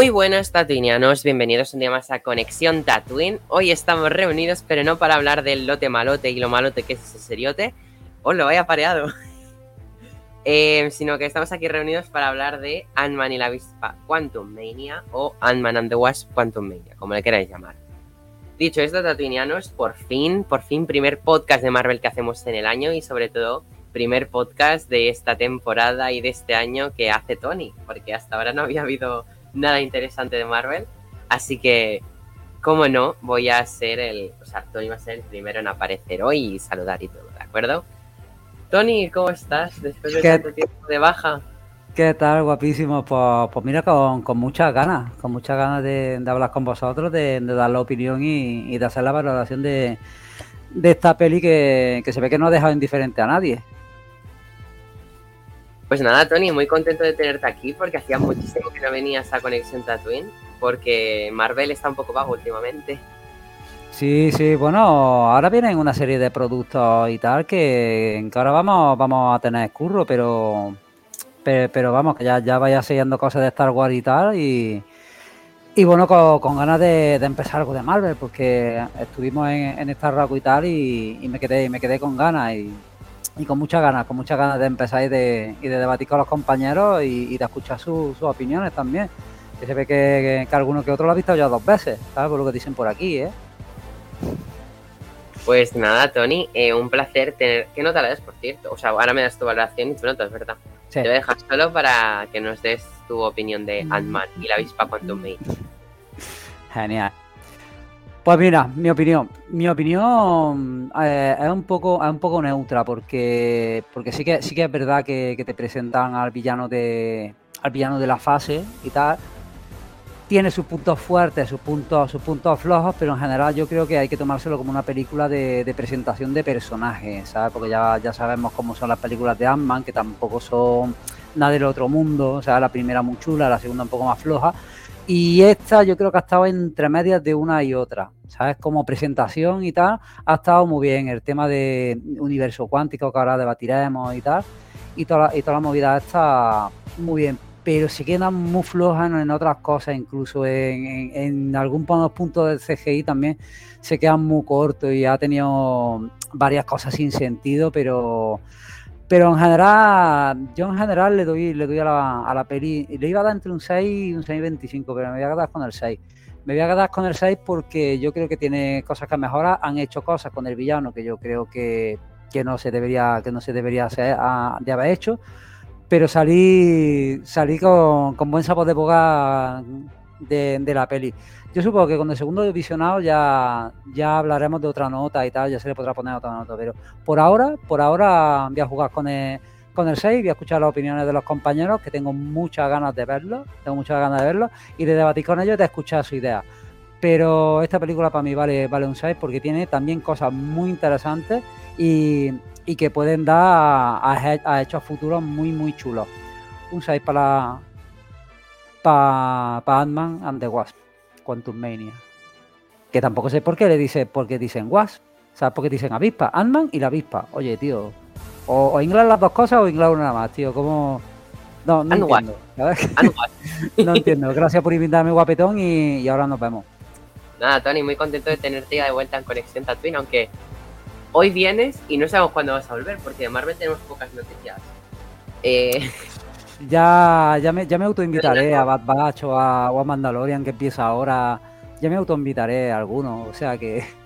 Muy buenas tatuinianos, bienvenidos un día más a Conexión Tatooine. Hoy estamos reunidos, pero no para hablar del lote malote y lo malote que es ese seriote. Os lo vaya pareado. Eh, sino que estamos aquí reunidos para hablar de Ant-Man y la avispa Quantum Mania o Ant-Man and the Wasp Quantum Mania, como le queráis llamar. Dicho esto, tatuinianos, por fin, por fin, primer podcast de Marvel que hacemos en el año y sobre todo primer podcast de esta temporada y de este año que hace Tony, porque hasta ahora no había habido nada interesante de Marvel. Así que, como no, voy a ser el. O sea, Tony va a ser el primero en aparecer hoy y saludar y todo, ¿de acuerdo? Tony, ¿cómo estás después de tanto tiempo de baja? ¿Qué tal, guapísimo? Pues, pues mira, con, con, muchas ganas, con muchas ganas de, hablar con vosotros, de, dar la opinión y, de hacer la valoración de, de esta peli que, que se ve que no ha dejado indiferente a nadie. Pues nada, Tony, muy contento de tenerte aquí porque hacía muchísimo que no venías a Conexión Tatooine porque Marvel está un poco bajo últimamente. Sí, sí, bueno, ahora vienen una serie de productos y tal que, ahora vamos, vamos a tener curro, pero, pero, vamos, que ya, ya vaya siguiendo cosas de Star Wars y tal y, y bueno, con, ganas de, empezar algo de Marvel porque estuvimos en, en Star Wars y tal y, y me quedé, me quedé con ganas y y con muchas ganas, con muchas ganas de empezar y de, y de debatir con los compañeros y, de escuchar sus opiniones también. Que se ve que, que, alguno que otro lo ha visto ya dos veces, ¿sabes? Por lo que dicen por aquí, ¿eh? Pues nada, Tony, eh, un placer tener. ¿Qué nota le das, por cierto? O sea, ahora me das tu valoración y tu nota, es verdad. Te voy a dejar solo para que nos des tu opinión de Ant-Man y la avispa Quantum Mate. Genial. Pues mira, mi opinión. Mi opinión eh, es un poco es un poco neutra porque porque sí que sí que es verdad que, te presentan al villano de al villano de la fase y tal. Tiene sus puntos fuertes, sus puntos sus puntos flojos, pero en general yo creo que hay que tomárselo como una película de, presentación de personajes, ¿sabes? Porque ya, ya sabemos cómo son las películas de Ant-Man, que tampoco son nada del otro mundo, o sea, la primera muy chula, la segunda un poco más floja, y esta yo creo que ha estado entre medias de una y otra, ¿sabes? Como presentación y tal, ha estado muy bien. El tema de universo cuántico que ahora debatiremos y tal, y toda, y toda la movida está muy bien. Pero se quedan muy flojas en otras cosas, incluso en, en, algunos puntos del CGI también se quedan muy cortos y ha tenido varias cosas sin sentido, pero pero en general, yo en general le doy, le doy a la, a la peli, le iba a dar entre un 6 y un 6.25, pero me voy a quedar con el 6. Me voy a quedar con el 6 porque yo creo que tiene cosas que mejorar, han hecho cosas con el villano que yo creo que, que no se debería, que no se debería hacer, de haber hecho, pero salí, salí con, con buen sabor de boca de, de la peli. Yo supongo que con el segundo visionado ya, ya hablaremos de otra nota y tal, ya se le podrá poner otra nota, pero por ahora, por ahora voy a jugar con el, con el 6, voy a escuchar las opiniones de los compañeros, que tengo muchas ganas de verlo, tengo muchas ganas de verlo, y de debatir con ellos y de escuchar su idea. Pero esta película para mí vale, vale un 6 porque tiene también cosas muy interesantes y, y que pueden dar a, hechos futuros muy, muy chulos. Un 6 para, para, para Ant-Man and the Wasp. Quantum Mania. Que tampoco sé por qué le dice, porque dicen Wasp, ¿sabes? Porque dicen avispa, Ant-Man y la avispa. Oye, tío, o, o las dos cosas o inglés una más, tío, como... No, no entiendo. no entiendo. Gracias por invitarme, guapetón, y, ahora nos vemos. Nada, Tony, muy contento de tenerte ya de vuelta en Conexión Tatooine, aunque hoy vienes y no sabemos cuándo vas a volver, porque de Marvel tenemos pocas noticias. Eh... Ya, ya me, ya me autoinvitaré a Bad Batch o a, Mandalorian que empieza ahora. Ya me autoinvitaré a alguno, o sea que.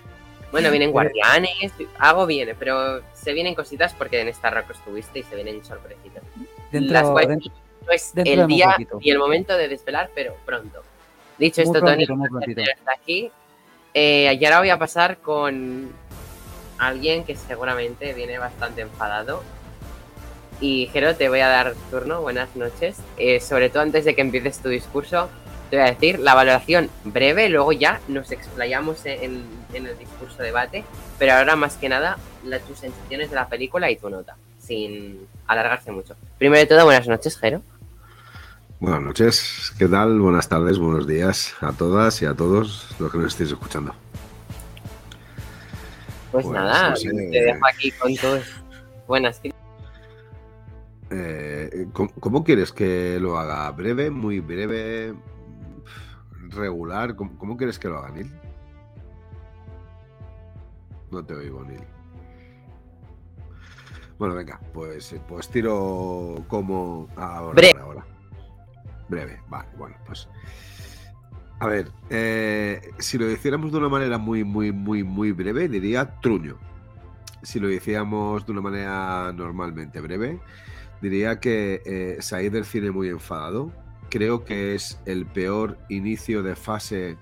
Bueno, vienen Guardianes, algo viene, pero se vienen cositas porque en esta Rock estuviste y se vienen sorpresitas. Dentro, dentro, no es el día y el momento de desvelar, pero pronto. Dicho esto, Tony, está aquí. Eh, y ahora voy a pasar con alguien que seguramente viene bastante enfadado y Jero, te voy a dar turno, buenas noches. Eh, sobre todo antes de que empieces tu discurso, te voy a decir la valoración breve, luego ya nos explayamos en, el discurso debate, pero ahora más que nada la, tus sensaciones de la película y tu nota, sin alargarse mucho. Primero de todo, buenas noches, Jero. Buenas noches, ¿qué tal? Buenas tardes, buenos días a todas y a todos los que nos estéis escuchando. Pues, nada, te dejo aquí con tus buenas eh, ¿cómo, quieres que lo haga? ¿Breve? ¿Muy breve? ¿Regular? ¿Cómo, quieres que lo haga, Neil? No te oigo, Neil. Bueno, venga, pues, pues tiro como ahora. Breve. Ahora, Breve, vale, bueno, pues. A ver, eh, si lo hiciéramos de una manera muy, muy, muy, muy breve, diría truño. Si lo hiciéramos de una manera normalmente breve, diría que eh, salir del cine muy enfadado. Creo que es el peor inicio de fase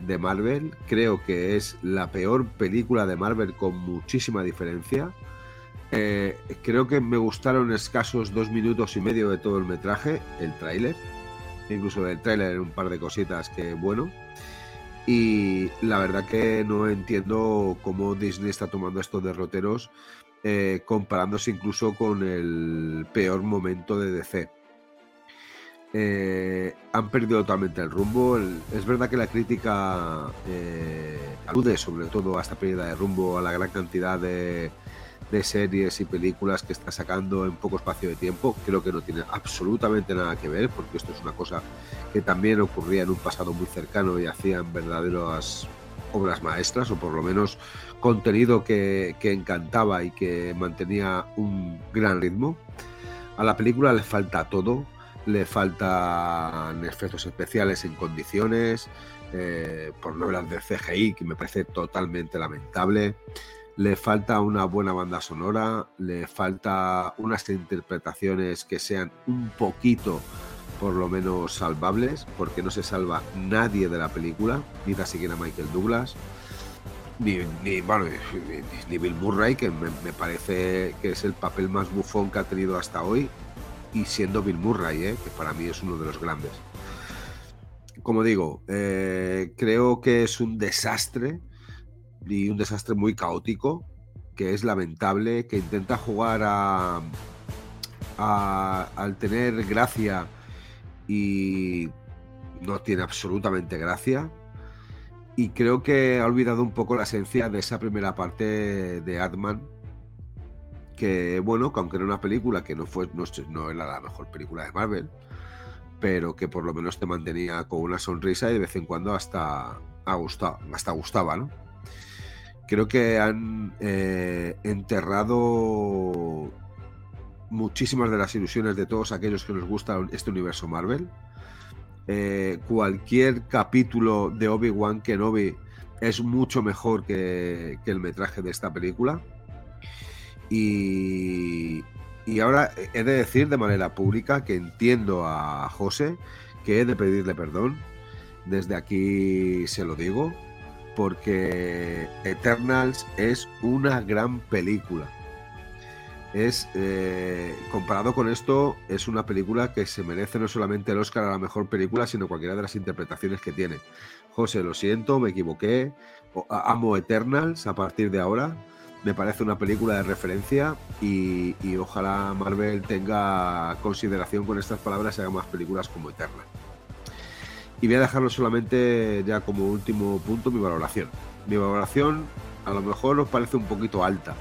de Marvel. Creo que es la peor película de Marvel con muchísima diferencia. Eh, creo que me gustaron escasos dos minutos y medio de todo el metraje, el tráiler. Incluso del tráiler un par de cositas que bueno. Y la verdad que no entiendo cómo Disney está tomando estos derroteros eh, comparándose incluso con el peor momento de DC. Eh, han perdido totalmente el rumbo. es verdad que la crítica eh, alude sobre todo a esta pérdida de rumbo, a la gran cantidad de, de, series y películas que está sacando en poco espacio de tiempo. Creo que no tiene absolutamente nada que ver, porque esto es una cosa que también ocurría en un pasado muy cercano y hacían verdaderas obras maestras, o por lo menos contenido que, encantaba y que mantenía un gran ritmo. A la película le falta todo, le faltan efectos especiales en condiciones, eh, por no hablar de CGI, que me parece totalmente lamentable. Le falta una buena banda sonora, le falta unas interpretaciones que sean un poquito por lo menos salvables, porque no se salva nadie de la película, ni siquiera Michael Douglas, ni, ni, Bill Murray, que me, parece que es el papel más bufón que ha tenido hasta hoy, y siendo Bill Murray, ¿eh? que para mí es uno de los grandes. Como digo, eh, creo que es un desastre, y un desastre muy caótico, que es lamentable, que intenta jugar a, a al tener gracia y no tiene absolutamente gracia. Y creo que ha olvidado un poco la esencia de esa primera parte de Adman. Que bueno, que aunque era una película que no fue, no, era la mejor película de Marvel, pero que por lo menos te mantenía con una sonrisa y de vez en cuando hasta, gustado, hasta gustaba, ¿no? Creo que han eh, enterrado muchísimas de las ilusiones de todos aquellos que nos gusta este universo Marvel. Eh, cualquier capítulo de Obi-Wan Kenobi es mucho mejor que, el metraje de esta película. Y, y, ahora he de decir de manera pública que entiendo a José, que he de pedirle perdón. Desde aquí se lo digo, porque Eternals es una gran película es, eh, comparado con esto, es una película que se merece no solamente el Oscar a la mejor película, sino cualquiera de las interpretaciones que tiene. José, lo siento, me equivoqué. Amo Eternals a partir de ahora. Me parece una película de referencia y, ojalá Marvel tenga consideración con estas palabras y haga más películas como Eternals. Y voy a dejarlo solamente ya como último punto mi valoración. Mi valoración a lo mejor os parece un poquito alta,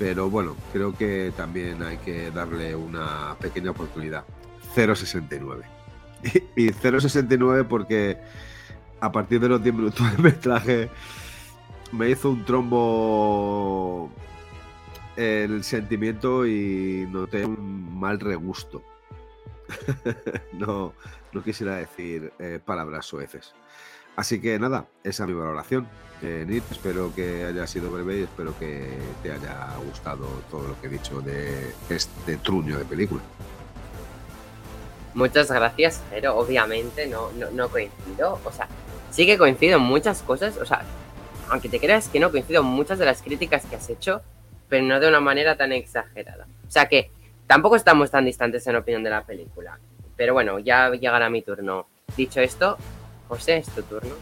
pero bueno, creo que también hay que darle una pequeña oportunidad. 0.69. Y, 0.69 porque a partir de los 10 minutos de metraje me hizo un trombo el sentimiento y noté un mal regusto. no, no quisiera decir eh, palabras sueces. Así que nada, esa es mi valoración. Eh, espero que haya sido breve y espero que te haya gustado todo lo que he dicho de este truño de película. Muchas gracias, pero obviamente no, no, coincido. O sea, sí que coincido en muchas cosas. O sea, aunque te creas que no coincido en muchas de las críticas que has hecho, pero no de una manera tan exagerada. O sea que tampoco estamos tan distantes en opinión de la película. Pero bueno, ya llegará mi turno. Dicho esto, José, es tu turno.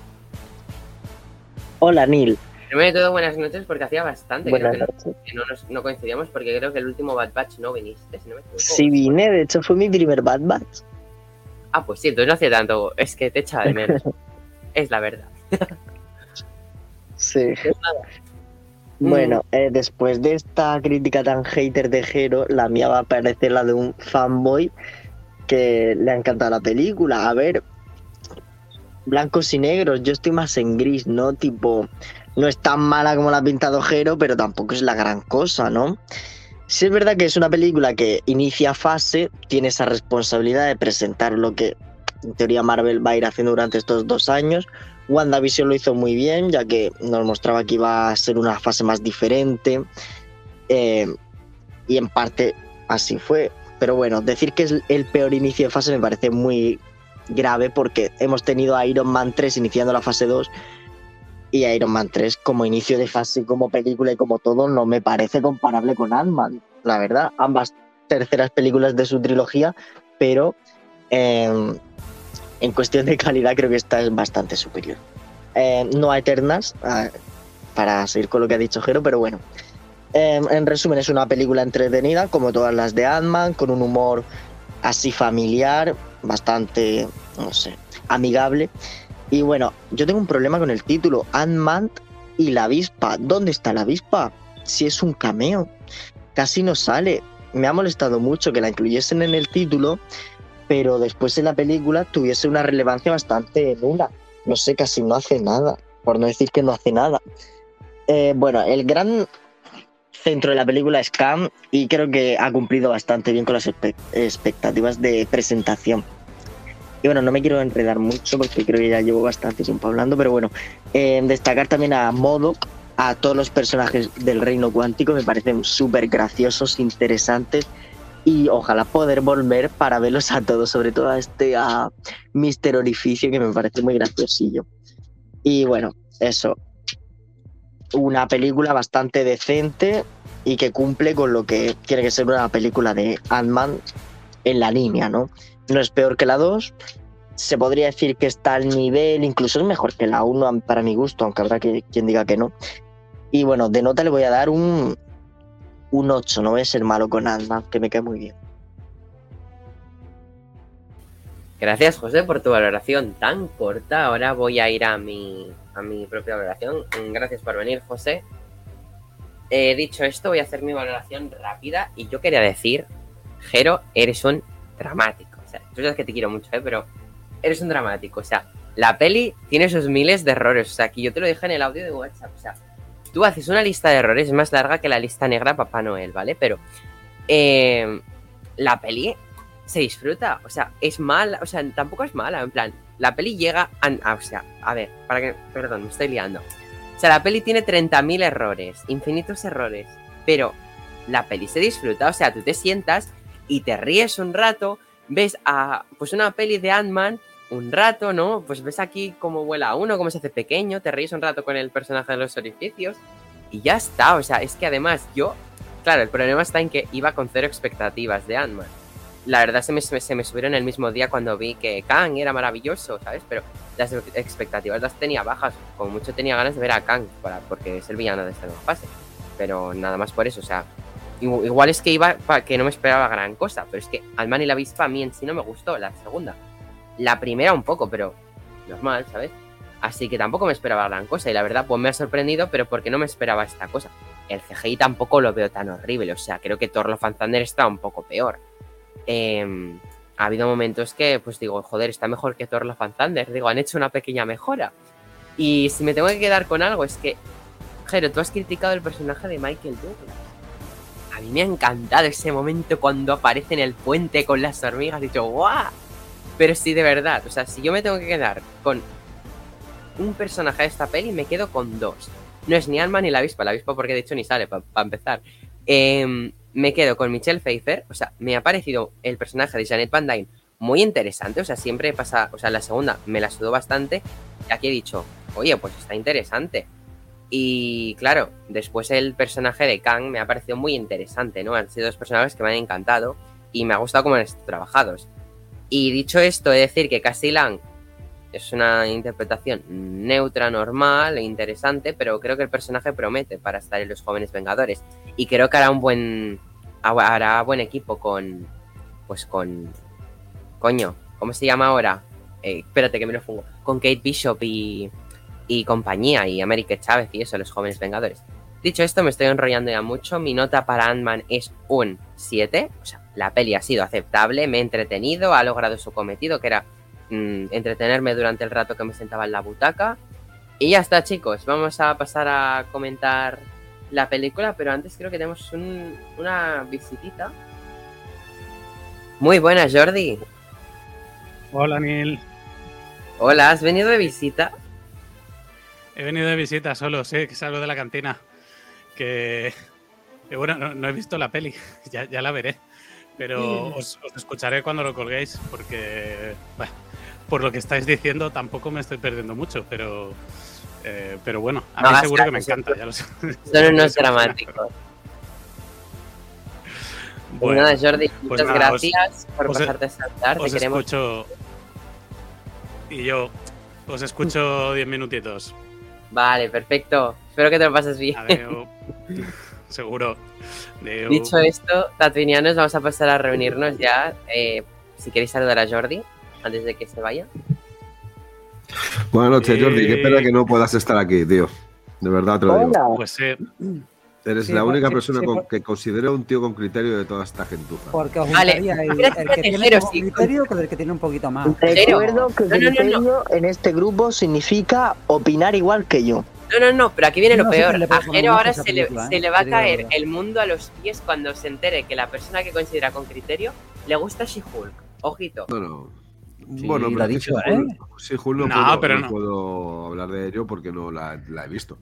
Hola, Neil. Primero de todo, buenas noches, porque hacía bastante Buenas que, no, noches. que no, nos- no coincidíamos, porque creo que el último Bad Batch no viniste, si no me equivoco. Sí vine, de hecho fue mi primer Bad Batch. Ah, pues sí, entonces no hacía tanto, es que te echaba de menos. es la verdad. Sí. Mm. Bueno, eh, después de esta crítica tan hater de Jero, la mía va a parecer la de un fanboy que le ha encantado la película. A ver, blancos y negros, yo estoy más en gris, ¿no? Tipo, no es tan mala como la ha pintado Jero, pero tampoco es la gran cosa, ¿no? Sí es verdad que es una película que inicia fase, tiene esa responsabilidad de presentar lo que en teoría Marvel va a ir haciendo durante estos dos años. WandaVision lo hizo muy bien, ya que nos mostraba que iba a ser una fase más diferente. eh, y en parte así fue. Pero bueno, decir que es el peor inicio de fase me parece muy grave porque hemos tenido a Iron Man 3 iniciando la fase 2 y a Iron Man 3 como inicio de fase, como película y como todo, no me parece comparable con Ant-Man. La verdad, ambas terceras películas de su trilogía, pero eh, en cuestión de calidad creo que esta es bastante superior. Eh, no a Eternas, para seguir con lo que ha dicho Jero, pero bueno. Eh, en resumen, es una película entretenida, como todas las de Ant-Man, con un humor así familiar, bastante, no sé, amigable. Y bueno, yo tengo un problema con el título, Ant-Man y la avispa. ¿Dónde está la avispa? Si es un cameo, casi no sale. Me ha molestado mucho que la incluyesen en el título, pero después en la película tuviese una relevancia bastante nula. No sé, casi no hace nada, por no decir que no hace nada. Eh, bueno, el gran centro de la película es Cam y creo que ha cumplido bastante bien con las expectativas de presentación. Y bueno, no me quiero enredar mucho porque creo que ya llevo bastante tiempo hablando, pero bueno, eh, destacar también a Modoc, a todos los personajes del reino cuántico, me parecen súper graciosos, interesantes y ojalá poder volver para verlos a todos, sobre todo a este a Mr. Orificio que me parece muy graciosillo. Y bueno, eso, una película bastante decente y que cumple con lo que tiene que ser una película de Ant-Man en la línea, ¿no? No es peor que la 2, se podría decir que está al nivel, incluso es mejor que la 1 para mi gusto, aunque habrá que, quien diga que no. Y bueno, de nota le voy a dar un, un 8, no voy a ser malo con Ant-Man, que me cae muy bien. Gracias, José, por tu valoración tan corta. Ahora voy a ir a mi, a mi propia valoración. Gracias por venir, José. Eh, dicho esto, voy a hacer mi valoración rápida. Y yo quería decir, Jero, eres un dramático. O sea, tú sabes que te quiero mucho, ¿eh? pero eres un dramático. O sea, la peli tiene sus miles de errores. O sea, que yo te lo dije en el audio de WhatsApp. O sea, tú haces una lista de errores más larga que la lista negra Papá Noel, ¿vale? Pero eh, la peli se disfruta. O sea, es mala. O sea, tampoco es mala. En plan, la peli llega a. o sea, a ver, para que. Perdón, me estoy liando. O sea, la peli tiene 30.000 errores, infinitos errores. Pero la peli se disfruta. O sea, tú te sientas y te ríes un rato. Ves a. Pues una peli de Ant-Man. Un rato, ¿no? Pues ves aquí cómo vuela uno, cómo se hace pequeño, te ríes un rato con el personaje de los orificios y ya está. O sea, es que además yo, claro, el problema está en que iba con cero expectativas de Ant-Man la verdad se me, se me- subieron el mismo día cuando vi que Kang era maravilloso, ¿sabes? Pero las ex- expectativas las tenía bajas. Como mucho tenía ganas de ver a Kang, para, porque es el villano de esta nueva fase. Pero nada más por eso, o sea. igu- Igual es que iba para que no me esperaba gran cosa, pero es que Alman y la avispa a mí en sí no me gustó, la segunda. La primera un poco, pero normal, ¿sabes? Así que tampoco me esperaba gran cosa y la verdad pues me ha sorprendido, pero porque no me esperaba esta cosa. El CGI tampoco lo veo tan horrible, o sea, creo que Thor Love and Thunder está un poco peor eh, ha habido momentos que, pues digo, joder, está mejor que Thor Love and. Digo, han hecho una pequeña mejora. Y si me tengo que quedar con algo, es que, Jero, tú has criticado el personaje de Michael Douglas. A mí me ha encantado ese momento cuando aparece en el puente con las hormigas. He dicho, ¡guau! Pero sí, de verdad, o sea, si yo me tengo que quedar con un personaje de esta peli, me quedo con dos. No es ni Alma ni la avispa, la avispa porque de hecho ni sale, para empezar. Em, me quedo con Michelle Pfeiffer, o sea, me ha parecido el personaje de Janet Van Dyne muy interesante, o sea, siempre pasa, o sea, la segunda me la sudó bastante, y aquí he dicho, oye, pues está interesante. Y claro, después el personaje de Kang me ha parecido muy interesante, ¿no? Han sido dos personajes que me han encantado y me ha gustado cómo han trabajados. Y dicho esto, he de decir que Cassie Lang es una interpretación neutra, normal e interesante, pero creo que el personaje promete para estar en los jóvenes Vengadores. Y creo que hará un buen. hará buen equipo con. Pues con. Coño, ¿cómo se llama ahora? Eh, espérate que me lo pongo. Con Kate Bishop y. y compañía, y América Chávez y eso, los jóvenes Vengadores. Dicho esto, me estoy enrollando ya mucho. Mi nota para Ant-Man es un 7. O sea, la peli ha sido aceptable, me he entretenido, ha logrado su cometido, que era mm, entretenerme durante el rato que me sentaba en la butaca. Y ya está, chicos. Vamos a pasar a comentar la película, pero antes creo que tenemos un- una visitita. Muy buena, Jordi. Hola, Neil. Hola, ¿has venido de visita? He venido de visita solo, sí, que salgo de la cantina. Que, que bueno, no, no he visto la peli, ya, ya la veré. Pero os, os escucharé cuando lo colguéis, porque bueno, por lo que estáis diciendo tampoco me estoy perdiendo mucho, pero, eh, pero bueno, a No mí seguro que me encanta. Ya lo sé. Son unos dramáticos. Bueno, nada, Jordi, muchas nada, os- gracias por os- pasarte a saltar. Te os queremos. escucho. Y yo os escucho 10 minutitos. Vale, perfecto. Espero que te lo pases bien. Seguro. Dicho esto, tatuinianos, vamos a pasar a reunirnos ya. Eh, si queréis saludar a Jordi antes de que se vaya. Buenas noches, Jordi. Qué Eh. pena que no puedas estar aquí, tío. De verdad te lo digo. Hola. Pues eh, Eres Sí, la por- única persona sí, con- por- que considero un tío con criterio de toda esta gentuza. Porque os Vale, el, que tiene sí. criterio con el que tiene un poquito más. Recuerdo que No, no, no, en este grupo significa opinar igual que yo. No, no, no, pero aquí viene lo peor. A Jero ahora se le, ¿eh? se le va a caer el mundo a los pies cuando se entere que la persona que considera con criterio le gusta She-Hulk. Ojito. No, no. Sí, bueno, lo pero ha es que dicho, si Hulk- ¿eh? si Hulk no, No, puedo, pero no no. puedo hablar de ello porque no la, la he visto.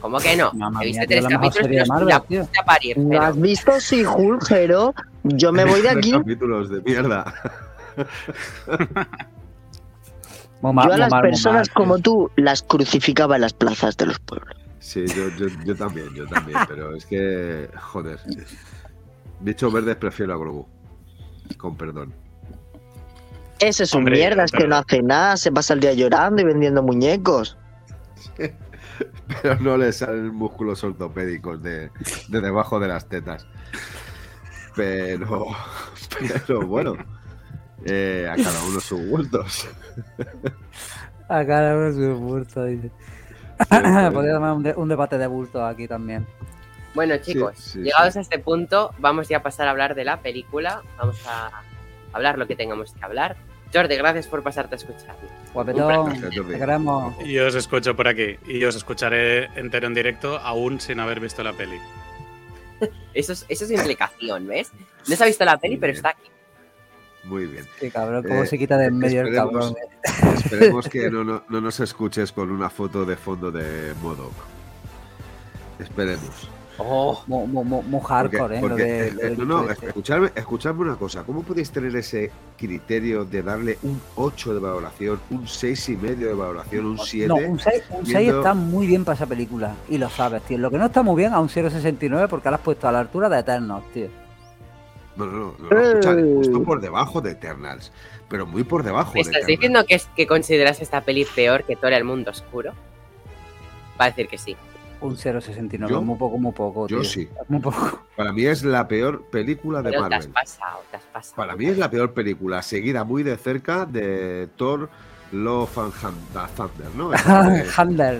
¿Cómo que no? Mamma He mía, visto tío, tres capítulos de pero Marvel, la tío. puse a parir, ¿No Jero. has visto si? Yo me voy de Tres aquí. capítulos de mierda. Yo a las personas como tú las crucificaba en las plazas de los pueblos. Sí, yo, yo, yo también, yo también. Pero es que, joder. Bicho verdes prefiero a Grogu. Con perdón. Ese es un Hombre, mierda, es que no hace nada, se pasa el día llorando y vendiendo muñecos. Pero no le salen músculos ortopédicos de, de debajo de las tetas. Pero, pero bueno, eh, a cada uno sus gustos. A cada uno su bulto, dice. Podría tomar un, de- un debate de bulto aquí también. Bueno, chicos, sí, llegados sí. a este punto, vamos ya a pasar a hablar de la película. Vamos a hablar lo que tengamos que hablar. Jordi, gracias por pasarte a escuchar. Guapetón, te queremos. y os escucho por aquí. Y os escucharé entero en directo, aún sin haber visto la peli. Eso es, eso es implicación, ¿ves? No se ha visto la peli, pero está aquí. Muy bien. Qué cabrón, cómo Eh, se quita de en medio el esperemos- cabrón. eh. Esperemos que no, no- no nos escuches con una foto de fondo de Modoc. Esperemos. Oh, Porque- hardcore, ¿eh? Lo porque, de- no, no, escuchadme, escuchadme una cosa. ¿Cómo podéis tener ese criterio de darle un 8 de valoración, un 6 y medio de valoración, un 7? No, un 6, un 6 viendo- está muy bien para esa película. Y lo sabes, tío. Lo que no está muy bien a un 0.69 porque lo has puesto a la altura de Eternos, tío. No, no, no, no, escuchad, Eh. justo por debajo de Eternals. Pero muy por debajo ¿me de estás Eternals. diciendo que, es, que consideras esta peli peor que Thor el mundo oscuro? Va a decir que sí. Un 0.69, ¿Yo? muy poco, muy poco. Yo tío. sí. Muy poco. Para mí es la peor película de Pero te has Marvel. pasado, te has pasado. Para mí es la peor película, seguida muy de cerca de Thor Love and Thunder, ¿no? Que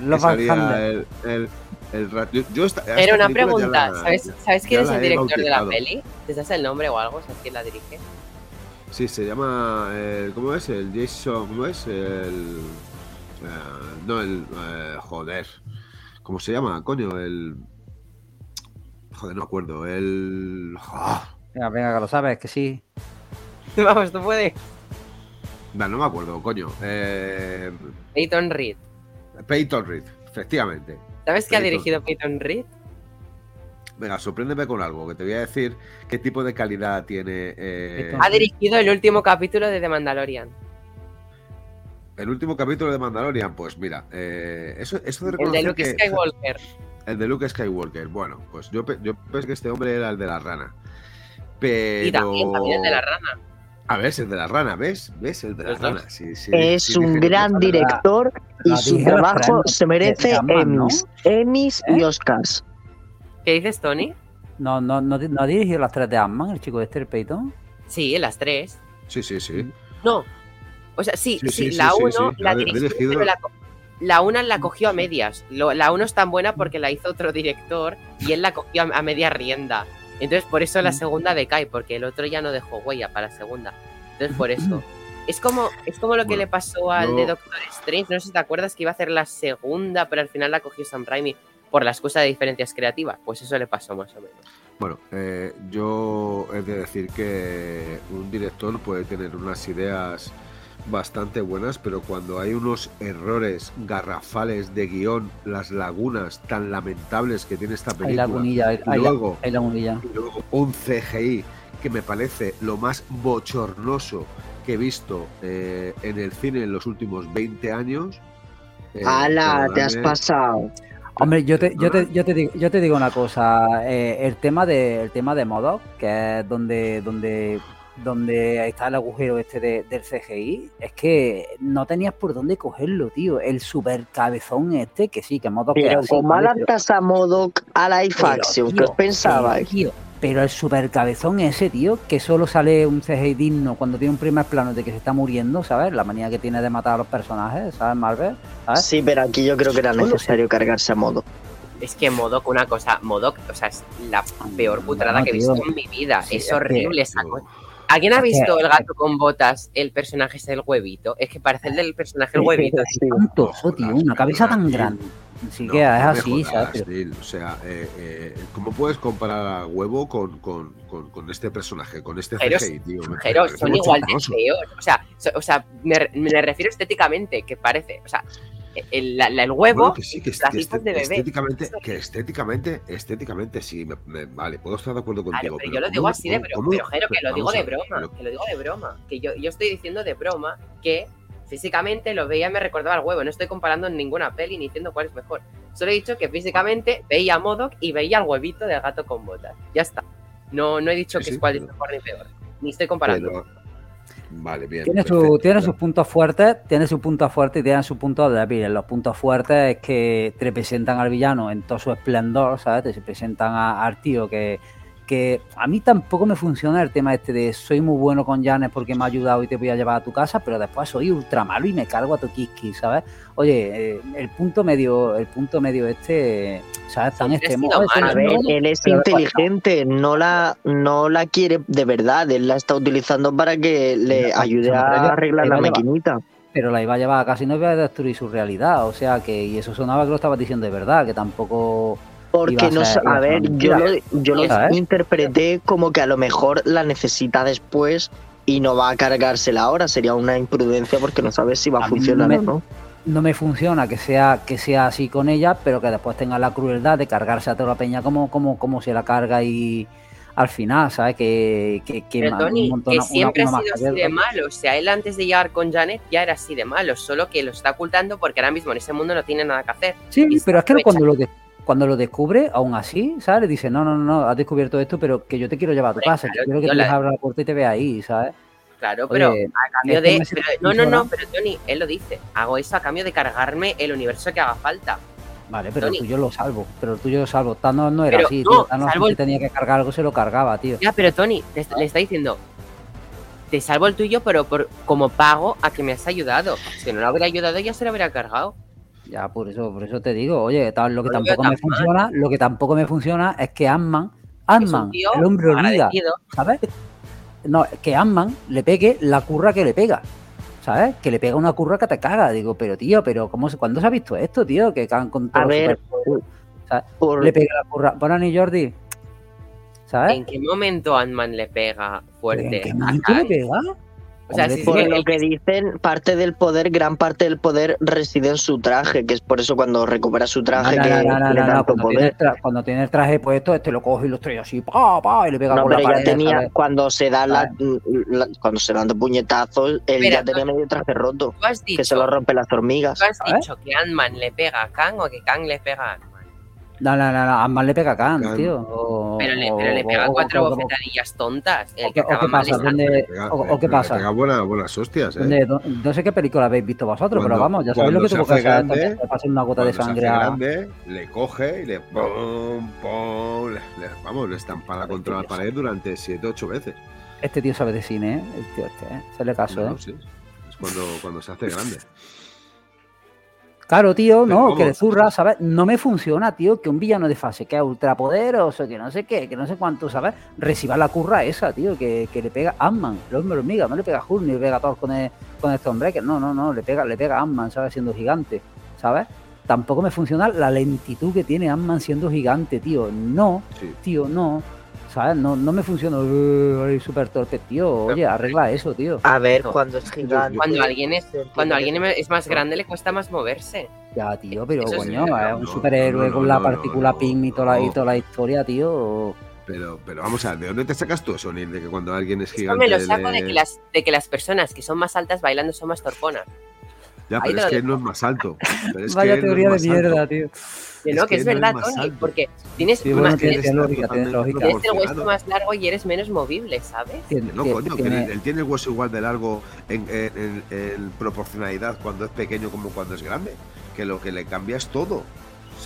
Love and Handler. el, el, el ra- yo, yo esta- a esta Era una pregunta, la- ¿sabes, ¿sabes quién es el director de la peli? ¿Te sabes el nombre o algo? ¿Sabes quién la dirige? Sí, se llama. eh, ¿Cómo es? El Jason. ¿Cómo es? El. eh, no, el. eh, joder. ¿Cómo se llama? Coño, el. Joder, no me acuerdo. El. ah, Venga, venga, que lo sabes, que sí. Vamos, tú puedes. no, no me acuerdo, coño. Eh, Peyton Reed. Peyton Reed, efectivamente. ¿Sabes qué ha dirigido Peyton Reed? Venga, sorpréndeme con algo, que te voy a decir qué tipo de calidad tiene. eh, Ha dirigido el último capítulo de The Mandalorian. El último capítulo de Mandalorian. Pues mira, eh, eso, eso de El reconocer de Luke que- Skywalker. El de Luke Skywalker. Bueno, pues yo, yo pensé que este hombre era el de la rana. Pero. Y también, también el de la rana. A ver, es el de la rana, ¿ves? ¿Ves? El de la dos. rana. Sí, sí, Es sí, un gran director y la su trabajo se merece. Emmys, Emmys y ¿Eh? Oscars. ¿Qué dices, Tony? No, no, no, no ha dirigido las tres de Ant-Man, el chico de este, el Peyton. Sí, las tres. Sí, sí, sí. No. O sea, sí, Sí, sí, sí, sí, la sí, 1 sí. la dirigió, pero la, una la cogió a medias. Lo- la 1 es tan buena porque la hizo otro director y él la cogió a, a media rienda. Entonces, por eso la Mm. segunda decae, porque el otro ya no dejó huella para la segunda. Entonces, por eso. Es como, es como lo que le pasó al de Doctor Strange. No sé si te acuerdas que iba a hacer la segunda, pero al final la cogió Sam Raimi por la excusa de diferencias creativas. Pues eso le pasó más o menos. Bueno, eh, yo he de decir que un director puede tener unas ideas bastante buenas, pero cuando hay unos errores garrafales de guion, las lagunas tan lamentables que tiene esta Hay película, lagunilla, hay, y hay la- luego, hay lagunilla. y luego un CGI que me parece lo más bochornoso que he visto eh, en el cine en los últimos 20 años. eh, ¡Hala! Te has pasado. Hombre, yo te, yo te, yo te, digo, yo te digo una cosa. eh, el tema de, el tema de Modoc, que es donde, donde, donde está el agujero este de- del CGI, es que no tenías por dónde cogerlo, tío. El super cabezón este, que sí, que Modoc es Pero así, adaptas a Modoc a pero, action, ¿qué tío, os pensabais? pero, tío, pero el super cabezón ese, tío, que solo sale un CGI digno cuando tiene un primer plano de que se está muriendo, ¿sabes? La manía que tiene de matar a los personajes, ¿sabes, Marvel? ¿Sabes? Sí, pero aquí yo creo que era necesario cargarse a Modoc. Es que Modoc, una cosa, Modoc, o sea, es la peor putrada que he visto en mi vida. Sí, es es que- horrible esa cosa. ¿Alguien ha es que- visto el gato con botas, el personaje es el huevito? Es que parece el del personaje el huevito. Sí. Tanto, eso, tío, una cabeza tan grande. Así No, que es así, jodas, ¿sabes? Neil. O sea, eh, eh, ¿cómo puedes comparar a Huevo con, con, con, con este personaje, con este Pero- CGI, tío? Son igual de feos. O sea, so- o sea me, me refiero estéticamente, que parece. O sea, el, huevo, Bueno, que sí, que, que placitos este- de bebé. estéticamente, que estéticamente, estéticamente sí, me- me- vale, puedo estar de acuerdo Claro, contigo. pero pero yo lo ¿cómo- digo así de broma. Pero, Jero, que lo digo de ver, broma. pero- Que lo digo de broma. Que yo, yo estoy diciendo de broma que físicamente lo veía y me recordaba al huevo. No estoy comparando en ninguna peli ni diciendo cuál es mejor. Solo he dicho que físicamente veía a Modoc y veía al huevito del gato con botas. Ya está. No, no he dicho que sí, es cuál es mejor ni peor. Ni estoy comparando. pero- vale, bien. Tiene, su, tiene sus puntos fuertes, tiene sus puntos fuertes y tiene sus puntos débiles. Los puntos fuertes es que te presentan al villano en todo su esplendor, ¿sabes? Te presentan a- al tío que, que a mí tampoco me funciona el tema este de soy muy bueno con Janes porque me ha ayudado y te voy a llevar a tu casa, pero después soy ultra malo y me cargo a tu Kiski, ¿sabes? Oye, eh, el punto medio, el punto medio este, ¿sabes? Tan malo. A ver, él es pero después- inteligente, no la, no la quiere de verdad, él la está utilizando para que le No, ayude no, a arreglar la maquinita. pero la iba a llevar a casa y no iba a destruir su realidad. O sea que, y eso sonaba que lo estabas diciendo de verdad, que tampoco. Porque no iba a ver, yo lo, yo lo ¿Sabes? interpreté como que a lo mejor la necesita después y no va a cargársela ahora. Sería una imprudencia porque no sabes si va a, A mí no funcionar o no. No me funciona que sea, que sea así con ella, pero que después tenga la crueldad de cargarse a toda la peña como, como, como se la carga y al final, ¿sabes? Que, que, que Pero Tony, un montón- que una- siempre una ha sido así de malo. O sea, él antes de llegar con Janet ya era así de malo, solo que lo está ocultando porque ahora mismo en ese mundo no tiene nada que hacer. Sí, pero es que cuando lo, de- cuando lo descubre, aún así, ¿sabes? Le dice, no, no, no, no, has descubierto esto, pero que yo te quiero llevar a tu casa, que claro, quiero que yo tú la- les abras la puerta y te veas ahí, ¿sabes? Claro, pero Oye, a cambio es que de. no pero- no, no, pero Tony, él lo dice. Hago eso a cambio de cargarme el universo que haga falta. Vale, pero Tony. el tuyo lo salvo, pero el tuyo lo salvo. Thanos no era Pero así, no, tío. Thanos salvo si el- tenía que cargar algo, se lo cargaba, tío. Ya, pero Tony, te- le está diciendo. Te salvo el tuyo, pero por, como pago a que me has ayudado. Si no lo hubiera ayudado, ya se lo habría cargado. Ya, por eso, por eso te digo, oye, lo que tampoco me funciona, lo que tampoco me funciona es que Ant-Man, el hombre hormiga. ¿sabes? No, que Ant-Man le pegue la curra que le pega. ¿Sabes? Que le pega una curra que te caga. Digo, pero tío, pero ¿cómo se, ¿cuándo se ha visto esto, tío? Que cagan con todo A ver, por, le pega la curra. Bueno, ni Jordi. ¿Sabes? ¿En qué momento Ant-Man le pega fuerte? ¿En qué momento le pega? O sea, Hombre, por lo el- que dicen, parte del poder, gran parte del poder reside en su traje, que es por eso cuando recupera su traje no, que no, no, tanto Cuando, tiene el poder. tra- cuando tiene el traje puesto, este lo coge y lo estrella así, pa, pa, y le pega No, con la ya pared. cuando se da la, la- cuando se dan de puñetazos, él Espera, ya tenía medio traje roto, que se lo rompe las hormigas. tú has ¿sabes? dicho que Ant-Man le pega a Kang o que Kang le pega a Ant-Man. No, no, no, no, Ant-Man le pega a Khan, Khan. tío. O, Pero le, pero le pega o- cuatro o- bofetadillas tontas. El o que qué- o acaba qué mal pasa? es Ant-Man. ¿Dónde- Pega- o- o qué le pasa? Pega buena- buenas hostias, ¿eh? ¿Dónde- dó- no sé qué película habéis visto vosotros, pero vamos, ya sabéis lo que tuvo que hace hacer grande, para pasar una gota de se sangre a... le coge y le pum, pum, le, le- vamos, le estampa contra la pared durante 7-8 veces. Este tío sabe de cine, ¿eh? El tío este, ¿eh? Se le caso, No, ¿eh? sí. Es cuando, cuando se hace grande. Claro, tío, no, que de zurra, ¿sabes? No me funciona, tío, que un villano de fase que es ultrapoderoso, que no sé qué, que no sé cuánto, ¿sabes? Reciba la curra esa, tío, que, que le pega Ant-Man, el hombre hormiga, no le pega Hulk ni le pega Thor con el, con el Stormbreaker, no, no, no, le pega, le pega Ant-Man, ¿sabes? Siendo gigante, ¿sabes? Tampoco me funciona la lentitud que tiene Ant-Man siendo gigante, tío. No, Sí. tío, no. ¿Sabes? No, no me funciona. "Uh, ay, súper torpe, tío. Oye, arregla eso, tío. A ver, No. cuando es gigante. Cuando alguien es, cuando alguien es- más grande le cuesta más moverse. Ya, tío, pero Eso sí, coño, no, un superhéroe no, con la no, partícula no, ping y toda, la, y toda la historia, tío. Pero, pero vamos a ver, ¿de dónde te sacas tú eso, Neil? De que cuando alguien es gigante. me lo saco de que, las, de que las personas que son más altas bailando son más torponas. Ya, ahí pero es que él no es más alto. Pero es Vaya que él no es teoría de alto. mierda, tío. Que Es no, que, que es no es verdad, más Tony, alto. porque tienes, Sí, bueno, lógica, lógica. tienes el hueso más largo y eres menos movible, ¿sabes? Tiene- No, tiene- coño, que tiene- él, él tiene el hueso igual de largo en, en- en- en proporcionalidad cuando es pequeño como cuando es grande. Que lo que le cambia es todo.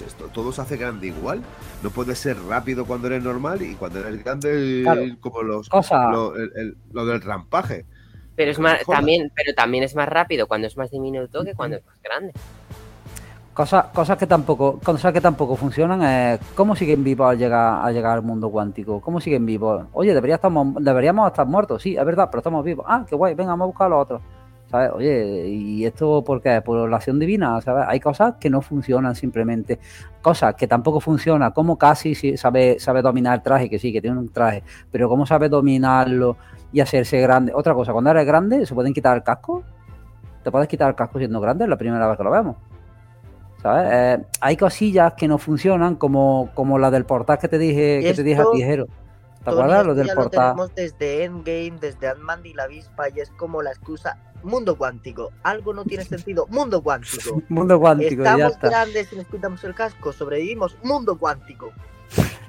Esto, todo se hace grande igual. No puedes ser rápido cuando eres normal y cuando eres grande, Claro. como los, Cosa. lo, el- el- lo del rampaje. Pero es más, también, pero también es más rápido cuando es más diminuto que cuando es más grande. Cosas, cosas que tampoco, cosas que tampoco funcionan es cómo siguen vivos al llegar, al llegar al mundo cuántico. ¿Cómo siguen vivos? Oye, debería estamos, deberíamos estar muertos, sí, es verdad, pero estamos vivos. Ah, qué guay, venga, vamos a buscar a los otros. ¿Sabes? Oye, ¿y esto por qué? Por la acción divina, ¿sabes? Hay cosas que no funcionan simplemente. Cosas que tampoco funcionan, como casi si sabe, sabe dominar el traje, que sí, que tiene un traje, pero cómo sabe dominarlo y hacerse grande. Otra cosa, cuando eres grande, ¿se pueden quitar el casco? ¿Te puedes quitar el casco siendo grande? Es la primera vez que lo vemos. ¿Sabes? Eh, hay cosillas que no funcionan, como, como la del portal que te dije, que te dije a Esto, ti, Jero. ¿Te acuerdas? Lo del portal. Lo tenemos desde Endgame, desde Ant-Man y la avispa, y es como la excusa. Mundo cuántico. Algo no tiene sentido. Mundo cuántico. Mundo cuántico, y ya Estamos está. grandes y nos quitamos el casco. Sobrevivimos. Mundo cuántico.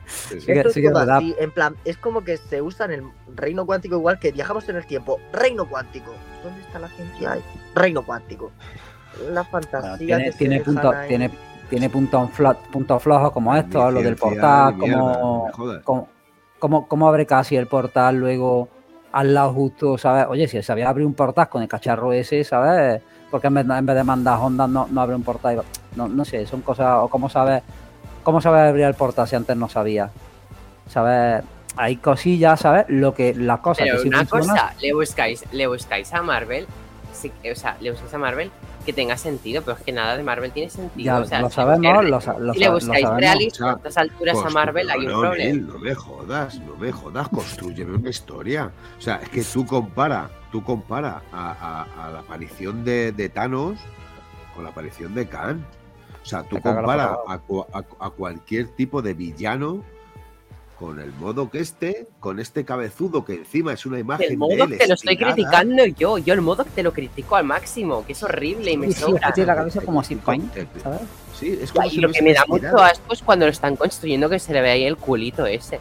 Sí, sí. Esto es sí que es todo así, en plan, es como que se usa en el reino cuántico igual que viajamos en el tiempo. Reino cuántico. ¿Dónde está la ciencia? ahí? Reino cuántico. La fantasía. Bueno, tiene, que se tiene, dejan puntos, ahí. tiene, tiene puntos, flojos como esto, lo del portal, de mierda, como, como, como, abre casi el portal luego al lado justo, ¿sabes? Oye, si sabía abrir un portal con el cacharro ese, ¿sabes? Porque en vez, en vez de mandar ondas no, no abre un portal. No, no sé, son cosas, o cómo sabes, cómo sabes abrir el portal si antes no sabía. ¿Sabes? Hay cosillas, ¿sabes? Lo que, las cosas Pero que sí una funcionan. cosa, le buscáis, le buscáis a Marvel, sí, o sea, le buscáis a Marvel que tenga sentido, pero es que nada de Marvel tiene sentido. Ya o sea, lo si sabemos, lo, sa- lo si le lo buscáis sabemos. realismo O sea, a estas alturas a Marvel, hay un no, problema. No me jodas, no me jodas, construyeme una historia. O sea, es que tú compara, tú compara a, a- a la aparición de, de Thanos con la aparición de Khan. O sea, tú compara a cualquier tipo de villano con el modo que esté, con este cabezudo que encima es una imagen El modo de él te lo estoy criticando yo, yo el modo te lo critico al máximo, que es horrible y me Sí, sí, sobra. que tiene la cabeza como así, Te- poing, te- te- ¿sabes? Sí, es como y si lo que me da mucho asco es cuando lo están construyendo que se le ve ahí el culito ese.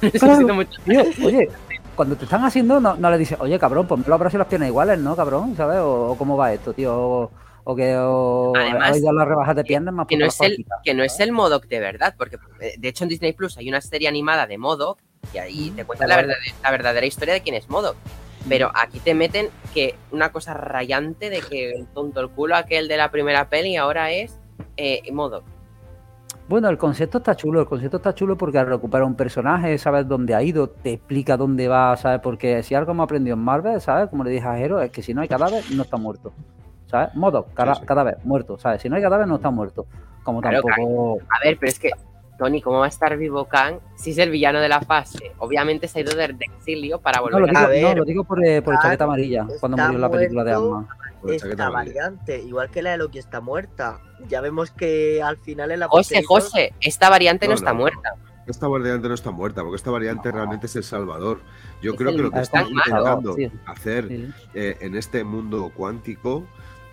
O sea, Claro. Tío, oye, cuando te están haciendo, no, no le dices, oye, cabrón, ponme los brazos y las piernas iguales, ¿no, cabrón? ¿Sabes? O, o cómo va esto, tío. O, o que o, Además, habéis dado las rebajas de piernas más que no, es el, que no es el Modoc de verdad, porque eh, de hecho en Disney Plus hay una serie animada de Modoc y ahí te cuenta la verdadera, la verdadera historia de quién es Modoc. Pero aquí te meten que una cosa rayante de que el tonto el culo aquel de la primera peli ahora es eh, Modoc. Bueno, el concepto está chulo, el concepto está chulo porque recupera un personaje, sabes dónde ha ido, te explica dónde va, ¿sabes? Porque si algo hemos aprendido en Marvel, ¿sabes? Como le dije a Jero, es que si no hay cadáver, no está muerto. ¿Sabes? Modo, cara- Sí, sí. cadáver, muerto, ¿sabes? Si no hay cadáver, no está muerto. Como Claro, tampoco. A ver, pero es que, Tony, ¿cómo va a estar vivo Kang si es el villano de la fase? Obviamente se ha ido de, de exilio para No, volver lo a... digo, A ver, no, lo digo por, eh, por el Khan chaqueta amarilla, cuando murió en la película de chaqueta Esta variante, igual que la de Loki está muerta. Ya vemos que al final en la José, posterior- José, esta variante no, No, está no, muerta. Esta variante no está muerta, porque esta variante realmente es el Salvador. Yo Es creo el que lo que Está están intentando Sí. hacer Sí. eh, en este mundo cuántico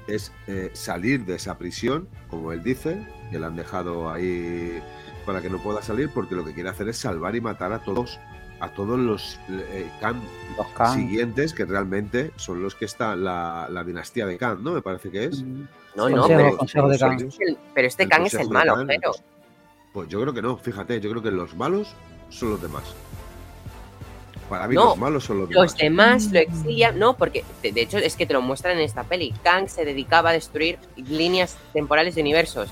es eh, salir de esa prisión, como él dice, que la han dejado ahí para que no pueda salir porque lo que quiere hacer es salvar y matar a todos a todos los eh, Khan Los Khan. siguientes que realmente son los que está la, la dinastía de Khan, ¿no? Me parece que es. No, no, Consejo- pero, consejo de Khan. pero es el- este es malo, Khan, pero. Pues yo creo que no, fíjate, yo creo que los malos son los demás. Para mí No, los malos son los demás. Los demás lo exilian, no, porque de, hecho es que te lo muestran en esta peli. Kang se dedicaba a destruir líneas temporales de universos.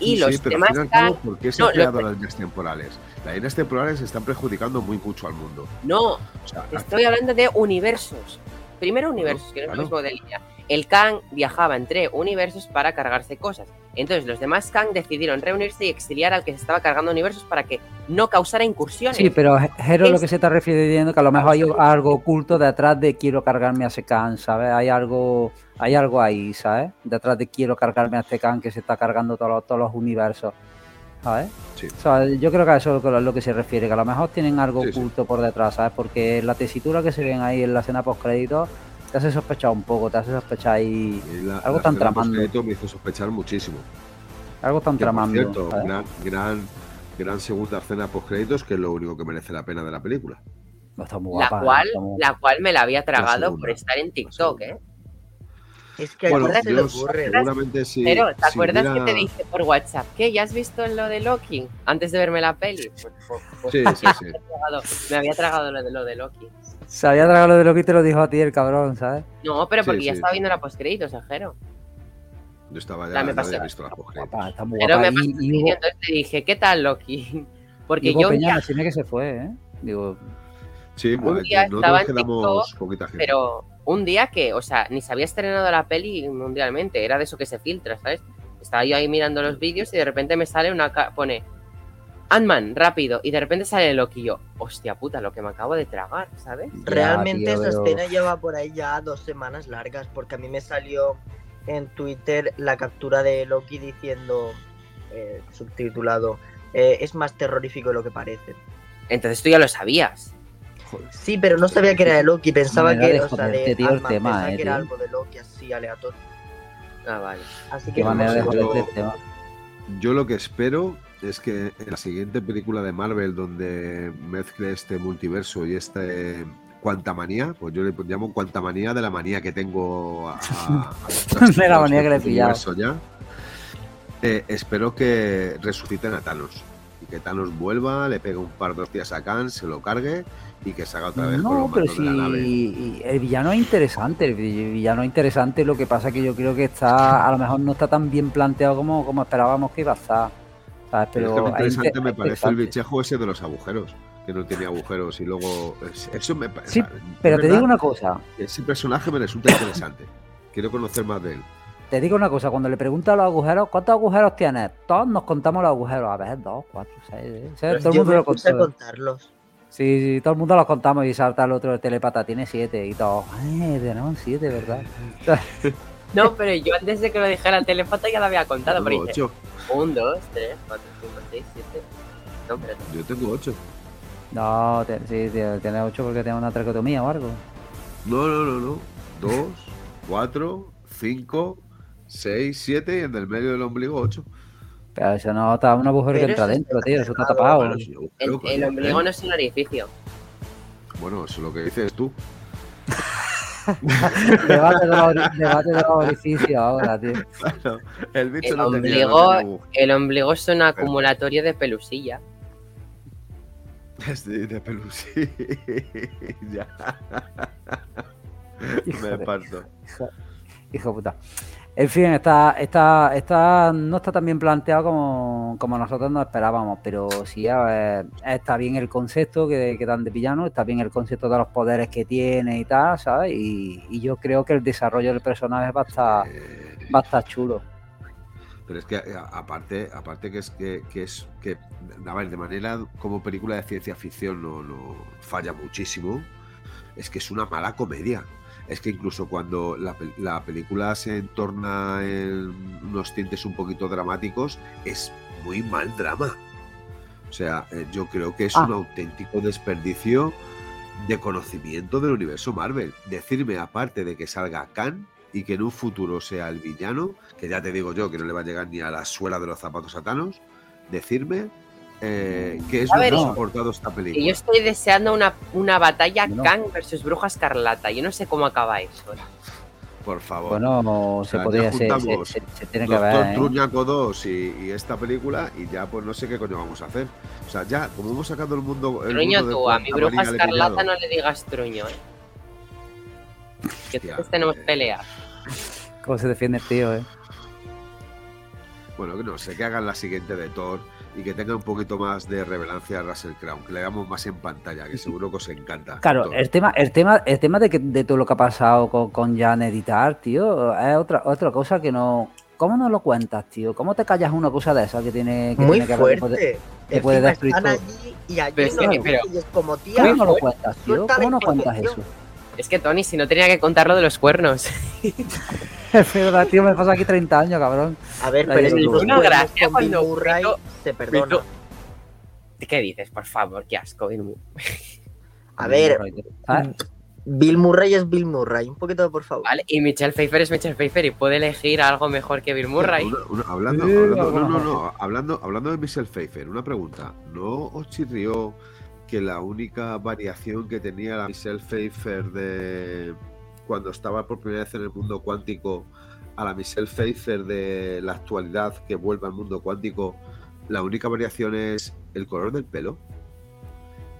Y Sí, los sí, pero demás Kang. ¿por qué se no, han creado lo- las líneas temporales? Las líneas temporales están perjudicando muy mucho al mundo. No, O sea, estoy hablando de universos. Primero universos, que no es claro. lo mismo de línea. El Kang viajaba entre universos para cargarse cosas. Entonces los demás Kang decidieron reunirse y exiliar al que se estaba cargando universos para que no causara incursiones. Sí, pero Jero lo que se está refiriendo que a lo mejor hay algo oculto detrás de quiero cargarme a ese Khan, ¿sabes? Hay algo, hay algo ahí, ¿sabes? Detrás de quiero cargarme a este Khan que se está cargando todos los, todos los universos, ¿sabes? Sí. O sea, yo creo que a eso es lo- lo que se refiere, que a lo mejor tienen algo Sí, sí. oculto por detrás, ¿sabes? Porque la tesitura que se ven ahí en la escena post créditos te hace sospechar un poco, te hace sospechar ahí, y la- algo la tan tramando. postcrédito me hizo sospechar muchísimo. algo tan Que, por tramando. cierto, ¿sabes? gran, gran, gran segunda escena post créditos que es lo único que merece la pena de la película. No, está muy la guapa, cual, está muy- la cual me la había tragado segunda, por estar en TikTok. ¿eh? Es que bueno, a ti se ocurre. seguramente sí. Pero, ¿te si acuerdas hubiera- que te dije por WhatsApp que ya has visto lo de Loki antes de verme la peli? Pues, pues- pues Sí, sí, sí. me había tragado lo de lo de Loki. Se había tragado lo de lo que te lo dijo a ti el cabrón, ¿sabes? No, pero Sí, porque ya sí. estaba viendo la postcréditos, Ajero. Yo estaba ya, La me ya pasé. había visto la Pero me pasó y y hubo- entonces te dije, ¿qué tal Loki? Porque Hugo yo Peña cine que se fue, ¿eh? Digo, Sí, Un bueno, día nosotros estaba en quedamos TikTok, poquita gente. pero un día que, o sea, ni se había estrenado la peli mundialmente, era de eso que se filtra, ¿sabes? Estaba yo ahí mirando los vídeos y de repente me sale una, ca- pone Ant-Man, rápido, y de repente sale Loki y yo, hostia puta, lo que me acabo de tragar, ¿sabes? ya, Realmente tío, esa pero- escena lleva por ahí ya dos semanas largas, porque a mí me salió en Twitter la captura de Loki diciendo, eh, subtitulado, eh, es más terrorífico de lo que parece. Entonces tú ya lo sabías. Sí, pero no sabía que era de Loki, pensaba que, de o sea, joderte, de tío, el Ant-Man, tema, pensaba eh, que era algo de Loki así aleatorio. Ah, vale. Así qué que manera de tema. Yo lo que espero es que en la siguiente película de Marvel donde mezcle este multiverso y este cuantamanía, pues yo le llamo cuantamanía de la manía que tengo a, De la manía que le he este pillado. ya. Eh, espero que resuciten a Thanos y que Thanos vuelva, le pegue un par de hostias a Khan, se lo cargue y que salga otra vez No, pero mandos de la nave. sí, el villano es interesante, el vi- villano es interesante, lo que pasa que yo creo que está, a lo mejor no está tan bien planteado como, como esperábamos que iba a estar. ¿Sabes? Pero Pero es que interesante inte- me parece el bichejo ese de los agujeros, que no tiene agujeros y luego es- eso me parece. Sí, Pero te digo una cosa, Ese personaje me resulta interesante. Quiero conocer más de él. te digo una cosa, cuando le pregunto a los agujeros, ¿cuántos agujeros tienes? Todos nos contamos los agujeros, a ver, dos, cuatro, seis, ¿eh? O sea, Pues todo el mundo lo contarlos. Sí, sí, todo el mundo los contamos y salta el otro telepata, tiene siete y todos, eh, tenemos siete, ¿verdad? No, pero yo antes de que lo dijera el telepata ya lo había contado, pero Tengo dije, ocho. 1, 2, 3, 4, 5, 6, 7. No, espérate. Yo tengo ocho. No, te- sí, tío, tiene ocho porque tiene una traqueotomía o algo. No, no, no, no. Dos, cuatro, cinco, seis, siete y en el medio del ombligo ocho. Pero eso no está un agujero que Pero entra dentro, tío, eso está tapado. Bueno, sí, El, ombligo ¿eh? no es un orificio. Bueno, eso es lo que dices tú. Debate de debate de los orificios ahora, tío. el bicho El no ombligo- no tenía agujero. El ombligo es un acumulatorio de pelusilla. Es de, de pelusilla. Me de- parto. Hijo, hijo de puta. En fin, está, está, está, no está tan bien planteado como, como nosotros nos esperábamos, pero sí está bien el concepto que, que dan de villano, está bien el concepto de los poderes que tiene y tal, ¿sabes? Y, y yo creo que el desarrollo del personaje va a estar, Eh, va a estar chulo. Pero es que a- aparte, aparte que es que, que es que a ver, de manera como película de ciencia ficción no, no falla muchísimo. Es que es una mala comedia. Es que incluso cuando la, la película se entorna en unos tintes un poquito dramáticos, es muy mal drama. O sea, eh, yo creo que es Ah. un auténtico desperdicio de conocimiento del universo Marvel. Decirme, aparte de que salga Khan y que en un futuro sea el villano, que ya te digo yo que no le va a llegar ni a la suela de los zapatos a Thanos, decirme eh, ¿qué es A lo ver, que ha soportado esta Que película? yo estoy deseando una, una batalla No. Kang versus Bruja Escarlata. Yo no sé cómo acaba eso. Por favor. Bueno, se sea, podría ser, se, juntamos se- se tiene que Doctor ver. ¿eh? Truñaco 2 y, y esta película y ya pues no sé qué coño vamos a hacer. O sea, ya, como hemos sacado el mundo... El Truño mundo de tú, a mi Bruja Escarlata no le digas truño, ¿eh? Que todos tenemos eh. pelea. ¿Cómo se defiende el tío, eh? Bueno, que no sé, que hagan la siguiente de Thor y que tenga un poquito más de revelancia a Russell Crown, que le hagamos más en pantalla, que seguro que os encanta. Claro, el tema, el tema, el tema de que de todo lo que ha pasado con, con Jan editar, tío, es otra, otra cosa que no. ¿Cómo no lo cuentas, tío? ¿Cómo te callas una cosa de esa que tiene que Muy tiene que haber- que puede- fuerte. que puede Encima destruir están todo? allí y allí Pero es que- y es como tía. ¿Cómo no lo cuentas, tío? ¿Cómo no cuentas eso? Es que Tony, si no tenía que contar lo de los cuernos. Es verdad, tío, me pasa aquí 30 años, cabrón. A ver, pero es si una los cuernos gracia cuando Murray se perdona. ¿Qué dices? Por favor, qué asco. Bill Murray. A ver, ¿sabes? Bill Murray es Bill Murray. Un poquito, por favor. Vale, y Michelle Pfeiffer es Michelle Pfeiffer y puede elegir algo mejor que Bill Murray. Una- una- hablando, hablando, no, no, no, hablando, hablando de Michelle Pfeiffer, una pregunta. ¿No os chirrió que la única variación que tenía la Michelle Pfeiffer de cuando estaba por primera vez en el mundo cuántico a la Michelle Pfeiffer de la actualidad que vuelve al mundo cuántico, la única variación es el color del pelo?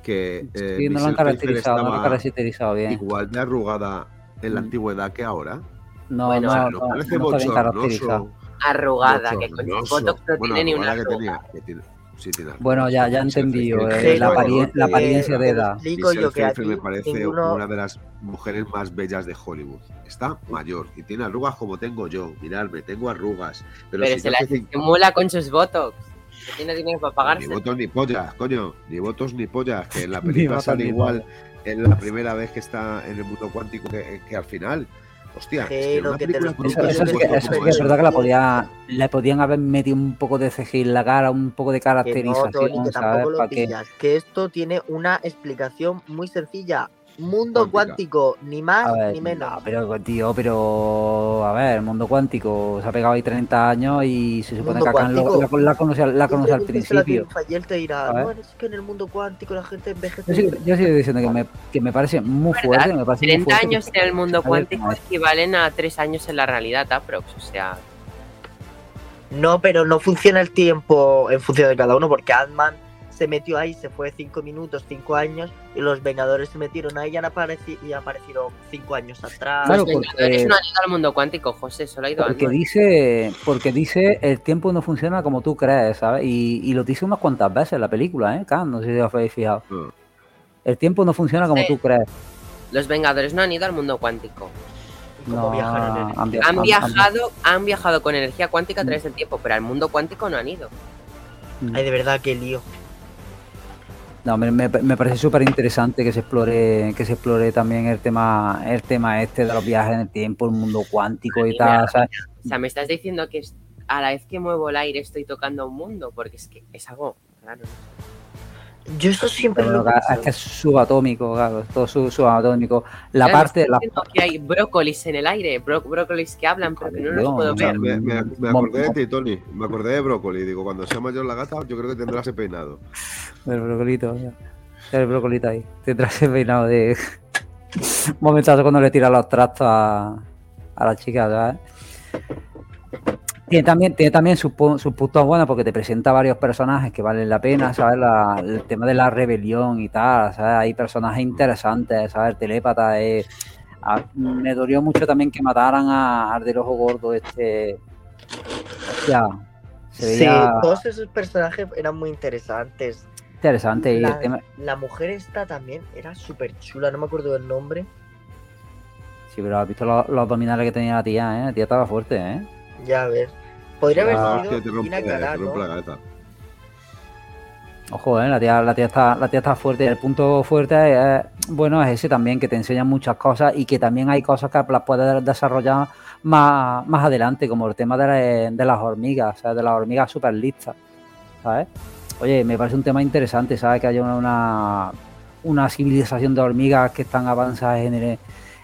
Que eh, Sí, no lo han caracterizado, no lo han caracterizado bien. igual de arrugada en la Mm. antigüedad que ahora. No, Bueno, O sea, no, ¿no no, parece no está bien caracterizado. bochornoso? Arrugada, que con botox no Bueno, tiene ni una arruga. tenía, que tiene- sí tiene. Bueno, ya, ya he entendido, eh, Sí, la, no, aparien- la eh, apariencia de edad. explico Michelle yo que me parece ninguno... una de las mujeres más bellas de Hollywood. Está mayor y tiene arrugas como tengo yo. Mirarme, tengo arrugas. Pero, Pero si se la estimula con sus botox. Que tiene dinero para ni pagarse. votos ni pollas, coño. Ni votos ni pollas. Que en la Ni película sale ni igual en la primera vez que está en el mundo cuántico que, que al final. Hostia, es que Pero una que te película lo con un Eso, eso que, que es verdad que la podía, le podían haber metido un poco de CGI en la cara, un poco de Que no, caracterización, Tony, que ¿sabes? tampoco lo pillas. Que esto tiene una explicación muy sencilla. Mundo cuántico, ni más ver, ni menos. no, pero tío, pero a ver, el mundo cuántico se ha pegado ahí 30 años y se supone que acá lo- la, la conoce, la conoce al principio. Y él te dirá, no, es que en el mundo cuántico la gente envejece. Yo sigo, yo sigo diciendo que me, que me parece muy ¿Verdad? fuerte, me parece muy 30 fuerte años en el mundo cuántico equivalen a 3 años en la realidad, aprox. O sea, No, pero no funciona el tiempo en función de cada uno, porque Ant-Man se metió ahí, se fue 5 minutos, 5 años, y los Vengadores se metieron ahí y, han apareci- y aparecieron 5 años atrás. Claro, los porque- Vengadores no han ido al mundo cuántico, José, solo ha ido Porque dice, porque dice el tiempo no funciona como tú crees, ¿sabes? Y, y lo dice unas cuantas veces en la película, ¿eh? Khan, no sé si os habéis fijado. Ah. El tiempo no funciona como Sí. tú crees. Los Vengadores no han ido al mundo cuántico. ¿Y cómo No, viajaron en el- han, via- Han han- viajado, han viajado con energía cuántica a Mm. través del tiempo, pero al mundo cuántico no han ido. han- Ay, de verdad, qué lío. No, me, me- me parece súper interesante que se explore, que se explore también el tema, el tema este de los viajes en el tiempo, el mundo cuántico y tal. ¿sabes? O sea, me estás diciendo que a la vez que muevo el aire estoy tocando un mundo, porque es que es algo raro. Yo eso siempre Pero lo es que es subatómico, claro, es todo sub- subatómico. La Claro, parte, me la, que hay brócolis en el aire, bró- brócolis que hablan, pero que no los puedo o sea, ver. Me, me- me Mo- acordé de ti, Tony. Me acordé de Brócoli. Digo, cuando sea mayor la gata, yo creo que tendrá ese peinado. El brocolito, ya. el brocolito ahí. Tendrá ese peinado de. Momentazo cuando le tira los trastos a, a la chica, ¿sabes? Tiene también, tiene también sus, pu- sus puntos buenos porque te presenta varios personajes que valen la pena, ¿sabes? La- el tema de la rebelión y tal, ¿sabes? Hay personajes interesantes, ¿sabes? El telépata es... a- me dolió mucho también que mataran a, al del ojo gordo este... Ya, Sí, todos esos personajes eran muy interesantes. interesante y el La, tema... la mujer esta también era súper chula, no me acuerdo del nombre. Sí, pero has visto los, los abdominales que tenía la tía, ¿eh? La tía estaba fuerte, ¿eh? Ya a ver. Podría Ah, haber te sido rompe, Gina te Carano. rompe la cabeza. Ojo, ¿eh? La tía, la tía, está, la tía está fuerte. El punto fuerte es, bueno, es ese también, que te enseñan muchas cosas y que también hay cosas que las puedes desarrollar más, más adelante, como el tema de, la- de las hormigas, ¿sabes? De las hormigas super listas, ¿sabes? Oye, me parece un tema interesante, ¿sabes? Que haya una, una, una civilización de hormigas que están avanzadas en, el-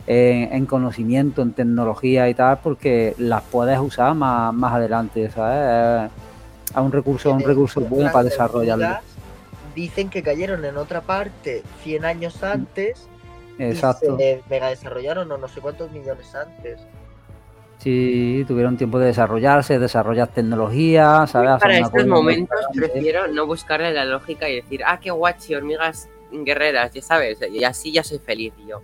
en, en conocimiento, en tecnología y tal, porque las puedes usar más, más adelante, ¿sabes? a un recurso, a un recurso bueno para desarrollarlo. Dicen que cayeron en otra parte 100 años antes Exacto. y se mega desarrollaron o no sé cuántos millones antes. Sí, tuvieron tiempo de desarrollarse, desarrollar tecnología, ¿sabes? Hacer Para estos momentos prefiero no buscarle la lógica y decir, ah, qué guachi, hormigas guerreras, ya sabes, y así ya soy feliz yo.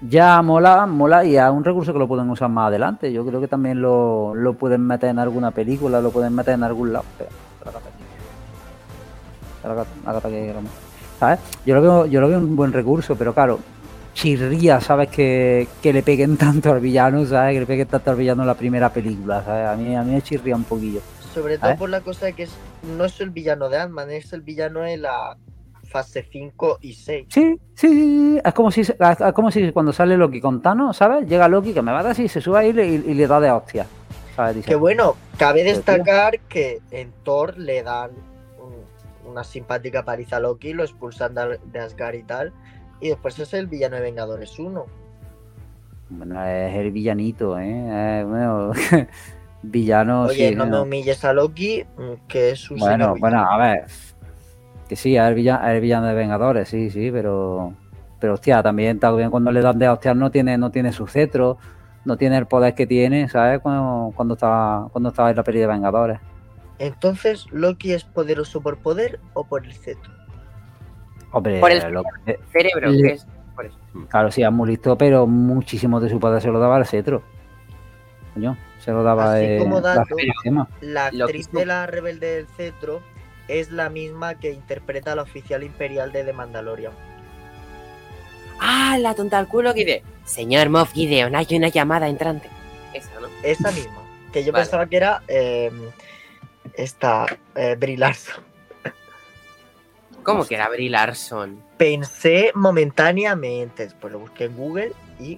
Ya mola, mola y es un recurso que lo pueden usar más adelante. Yo creo que también lo, lo pueden meter en alguna película, lo pueden meter en algún lado. ¿Sabes? Yo lo veo, yo lo veo un buen recurso, pero claro, chirría, ¿sabes? Que, que le peguen tanto al villano, ¿sabes? Que le peguen tanto al villano en la primera película, ¿sabes? A mí, a mí me chirría un poquillo. Sobre todo por la cosa de que es, no es el villano de Ant-Man, es el villano de la fase 5 y 6. Sí, sí, sí, es como si, es como si cuando sale Loki con Thanos, ¿sabes? Llega Loki que me va a dar así, se sube ahí y le, y le da de hostia. ¿sabes? Dice, Que bueno, cabe destacar que en Thor le dan un- una simpática paliza a Loki, lo expulsan de, de Asgard y tal, y después es el villano de Vengadores 1. Bueno, es el villanito, ¿eh? Eh, bueno, villano, Oye, sí. no me ¿no? humilles a Loki, que es un Bueno, bueno, a ver. Que sí, es el, villano, el villano de Vengadores, sí, sí, pero. Pero hostia, también, también cuando le dan de hostias no tiene, no tiene su cetro, no tiene el poder que tiene, ¿sabes? Cuando, cuando estaba, cuando estaba en la peli de Vengadores. Entonces, ¿Loki es poderoso por poder o por el cetro? Hombre, Por el- lo- Cerebro, Le- que es por eso. claro, sí, es muy listo, pero muchísimo de su poder se lo daba el cetro. Coño, se lo daba Así eh, como la dato. La actriz de la rebelde del cetro es la misma que interpreta a la oficial imperial de The Mandalorian. Ah, la tonta al culo que dice, señor Moff Gideon, hay una llamada entrante. Esa, ¿no? Esa misma. Que yo Vale. pensaba que era eh, esta eh, Brie Larson. ¿Cómo que era Brie Larson? Pensé momentáneamente, pues lo busqué en Google y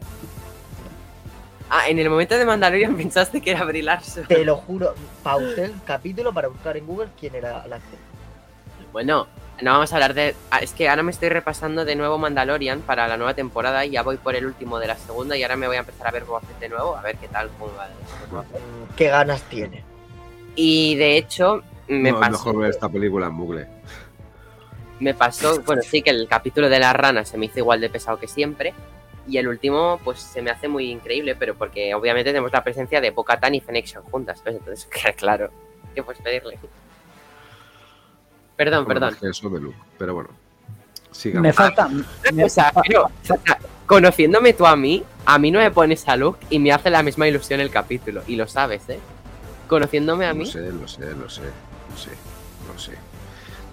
Ah, en el momento de Mandalorian pensaste que era Brie Larson. te lo juro, pausé el capítulo para buscar en Google quién era la actriz. Bueno, no vamos a hablar de... ah, Es que ahora me estoy repasando de nuevo Mandalorian para la nueva temporada y ya voy por el último de la segunda y ahora me voy a empezar a ver Boba Fett de nuevo, a ver qué tal, cómo va. Mm, ¿Qué ganas tiene? Y de hecho, me no, es pasó... mejor ver esta película en bucle. me pasó, bueno, sí que el capítulo de la rana se me hizo igual de pesado que siempre. Y el último, pues se me hace muy increíble, pero porque obviamente tenemos la presencia de Bo-Katan y Fennec Shand juntas, ¿ves? Entonces, claro, ¿qué puedes pedirle? Perdón, Bueno, perdón. que eso de Luke. Pero bueno, Me sigamos. falta. Una me- cosa, pero, o sea, conociéndome tú a mí, a mí no me pones a Luke y me hace la misma ilusión el capítulo. Y lo sabes, ¿eh? Conociéndome a mí. Lo sé, lo sé, lo sé, lo sé, lo sé.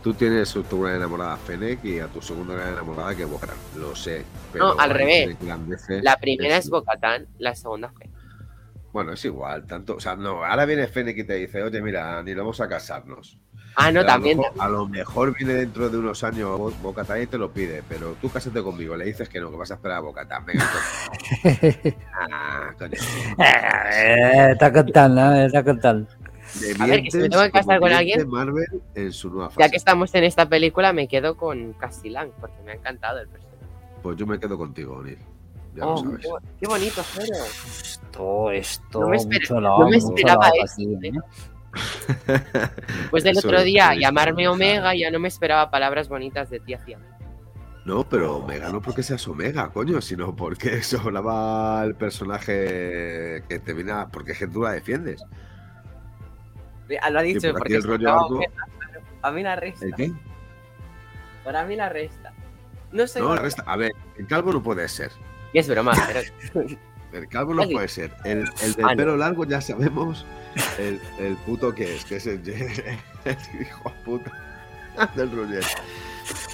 Tú tienes a tu gran enamorada Fennec y a tu segunda gran enamorada que Bocran. Lo sé. Pero No, al revés. Fennec La primera es es- Bo-Katan, la segunda fue. Bueno, es igual, tanto. O sea, no, ahora viene Fennec y te dice, oye, mira, ni vamos a casarnos. Ah, no, también. A lo, mejor, a lo mejor viene dentro de unos años Bo- Bocatán y te lo pide, pero tú cásate conmigo, le dices que no, que vas a esperar a Bocatán. Venga, entonces. ah, coño. Eh, está contando, eh, está contando. Le A ver, que si me tengo que casar con alguien- Marvel en su nueva fase. Ya que estamos en esta película, me quedo con Castilan, porque me ha encantado el personaje. Pues yo me quedo contigo, Neil. Ya Oh, lo sabes. qué, bo- qué bonito, Jero. Esto, esto, No me no esperaba esto, aquí, ¿eh? Después del Eso otro día, llamarme. Omega, ya no me esperaba palabras bonitas de ti hacia mí. No, pero Omega no porque seas Omega, coño, sino porque sobraba el personaje que te viene a... Porque es que tú la defiendes. Ah, Lo ha dicho, por porque el rollo estaba algo- Omega, pero a mí la resta. ¿El qué? Para mí la resta. No sé. No, resta. A ver, el calvo no puede ser. Y es broma, pero El calvo no puede ser. El, el del Ah, no. pelo largo ya sabemos el, el puto que es, que es el, el hijo puta del Roger.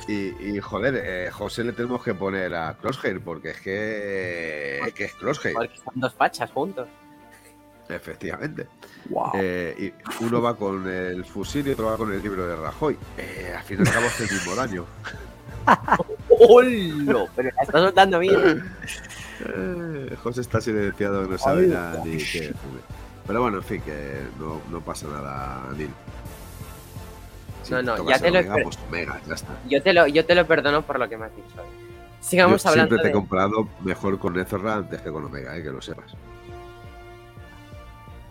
Y, y, joder, eh, José le tenemos que poner a Crosshair porque es que, es que es Crosshair, porque están dos fachas juntos. efectivamente. Wow. Eh, y uno va con el fusil y otro va con el libro de Rajoy. Eh, al fin y al cabo es el mismo daño. ¡Holo! Pero la está soltando bien. Eh, José está silenciado, no sabe ya ni qué. Pero bueno, en fin, que no, no pasa nada, Neil. Si No, no, ya te lo Omega, pues Omega, ya está. Yo te lo, yo te lo perdono por lo que me has dicho. Sigamos Yo hablando siempre te he comprado mejor con Ezra antes que con Omega, eh, que lo sepas.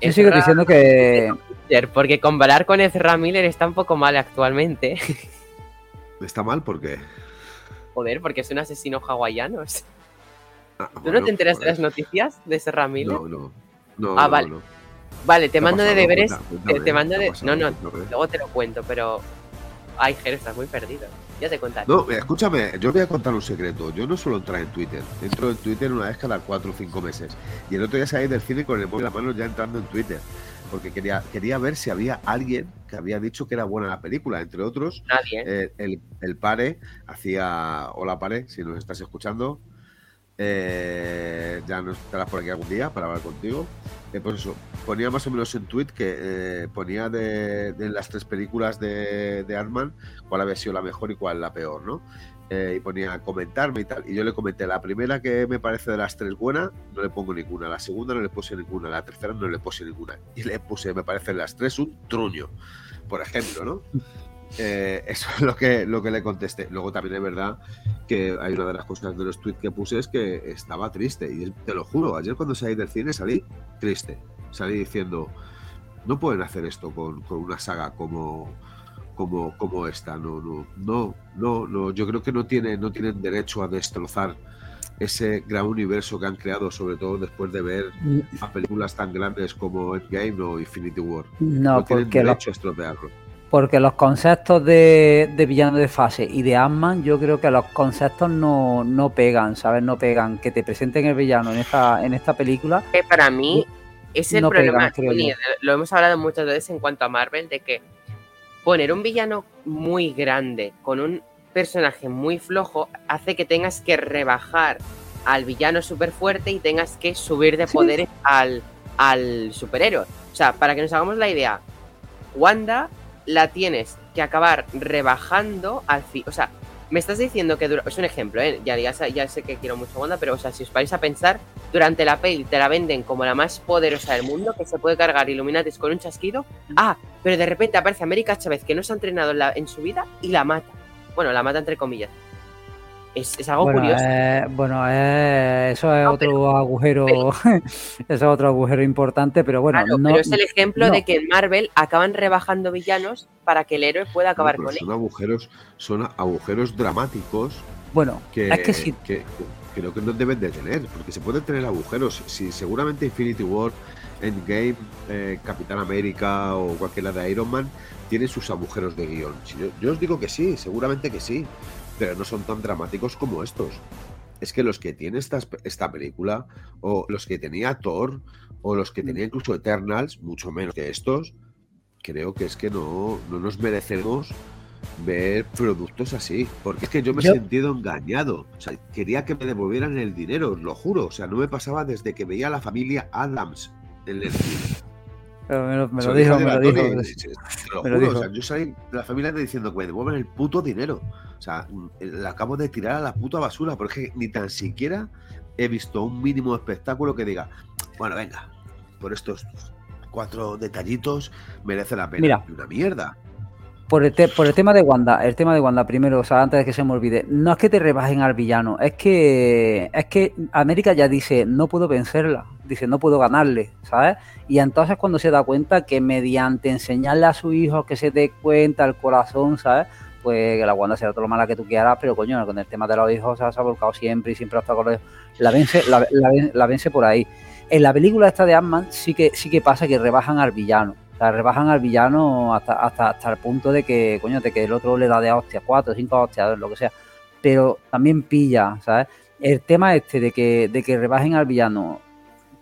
Yo sigo diciendo que, porque comparar con Ezra Miller está un poco mal actualmente. ¿Está mal? ¿Por qué? Joder, porque es un asesino hawaiano. Ah, ¿Tú bueno, no te enteras de las noticias de Ezra Miller? No, no. No, Ah, no, vale. no. Vale, te ¿Qué ha mando de deberes. Cuenta- Te, cuéntame, te mando ¿qué ha de. pasado? No, no, luego te lo cuento, pero. Ay, Jero, estás muy perdido. Ya te contaré. No, escúchame, yo voy a contar un secreto. Yo no suelo entrar en Twitter. Entro en Twitter una vez cada cuatro o cinco meses. Y el otro día salí del cine con el móvil en la mano ya entrando en Twitter. Porque quería, quería ver si había alguien que había dicho que era buena la película. Entre otros, Nadie. ¿eh? eh, el, el Pare hacía. Hola Pare, si nos estás escuchando. Eh, ya nos estarás por aquí algún día para hablar contigo. Eh, pues eso, ponía más o menos en tweet que eh, ponía de, las tres películas de, de Ant-Man cuál había sido la mejor y cuál la peor, ¿no? Eh, y ponía comentarme y tal. Y yo le comenté, la primera que me parece de las tres buena, no le pongo ninguna. La segunda no le puse ninguna. La tercera no le puse ninguna. Y le puse, me parecen las tres un truño, por ejemplo, ¿no? Eh, eso es lo que, lo que le contesté. Luego también es verdad que hay una de las cosas de los tweets que puse es que estaba triste. Y te lo juro, ayer cuando salí del cine salí triste. Salí diciendo, no pueden hacer esto con, con una saga como, como, como esta. No, no, no, no, no. Yo creo que no, tiene, no tienen derecho a destrozar ese gran universo que han creado, sobre todo después de ver a películas tan grandes como Endgame o Infinity War. No, No, tienen porque derecho a estropearlo. Porque los conceptos de, de villano de fase y de Ant-Man, yo creo que los conceptos no, no pegan, ¿sabes? No pegan. Que te presenten el villano en esta, en esta película. Que para mí es el no problema. pegan, lo hemos hablado muchas veces en cuanto a Marvel, de que poner un villano muy grande con un personaje muy flojo hace que tengas que rebajar al villano súper fuerte y tengas que subir de Sí. poderes al, al superhéroe. O sea, para que nos hagamos la idea, Wanda la tienes que acabar rebajando al fin. O sea, me estás diciendo que dura- es un ejemplo, ¿eh? ya, ya, sé- ya sé que quiero mucho Wanda, pero o sea, si os vais a pensar, durante la peli te la venden como la más poderosa del mundo, que se puede cargar Illuminatis con un chasquido. Ah, pero de repente aparece América Chávez, que no se ha entrenado en, la- en su vida, y la mata. Bueno, la mata entre comillas. Es, es algo bueno, curioso. eh, bueno eh, eso es No, otro agujero, eso es otro agujero importante, pero bueno, Claro, no, pero es el ejemplo no. de que en Marvel acaban rebajando villanos para que el héroe pueda acabar con él. son agujeros, son agujeros dramáticos bueno, que, es que sí, que- que creo que no deben de tener, porque se pueden tener agujeros. Si seguramente Infinity War, Endgame, eh, Capitán América o cualquiera de Iron Man tienen sus agujeros de guion. Si yo, yo os digo que sí, seguramente que sí, pero no son tan dramáticos como estos. Es que los que tiene esta, esta película, o los que tenía Thor, o los que tenía incluso Eternals, mucho menos que estos, creo que es que no, no nos merecemos ver productos así. Porque es que yo me Yo- he sentido engañado. O sea, quería que me devolvieran el dinero, os lo juro. O sea, no me pasaba desde que veía a la familia Adams en el cine. Pero me lo, me lo dijo, me lo dijo. Te lo juro, o sea, yo salí la familia diciendo que me devuelvan el puto dinero. O sea, mm, la acabo de tirar a la puta basura, porque ni tan siquiera he visto un mínimo espectáculo que diga, bueno, venga, por estos cuatro detallitos merece la pena. Mira. Una mierda. Por el, por el tema de Wanda, el tema de Wanda primero, o sea, antes de que se me olvide, no es que te rebajen al villano, es que es que América ya dice, no puedo vencerla, dice, no puedo ganarle, ¿sabes? Y entonces cuando se da cuenta que mediante enseñarle a su hijo que se dé cuenta el corazón, ¿sabes? Pues que la Wanda será todo lo mala que tú quieras, pero coño, con el tema de los hijos se ha volcado siempre y siempre ha estado con los hijos. La vence, la, la la vence por ahí. En la película esta de Ant-Man sí que, sí que pasa que rebajan al villano. Rebajan al villano hasta, hasta, hasta el punto de que, coño, de que el otro le da de hostias, cuatro, cinco hostias, lo que sea. Pero también pilla, ¿sabes? El tema este de que, de que rebajen al villano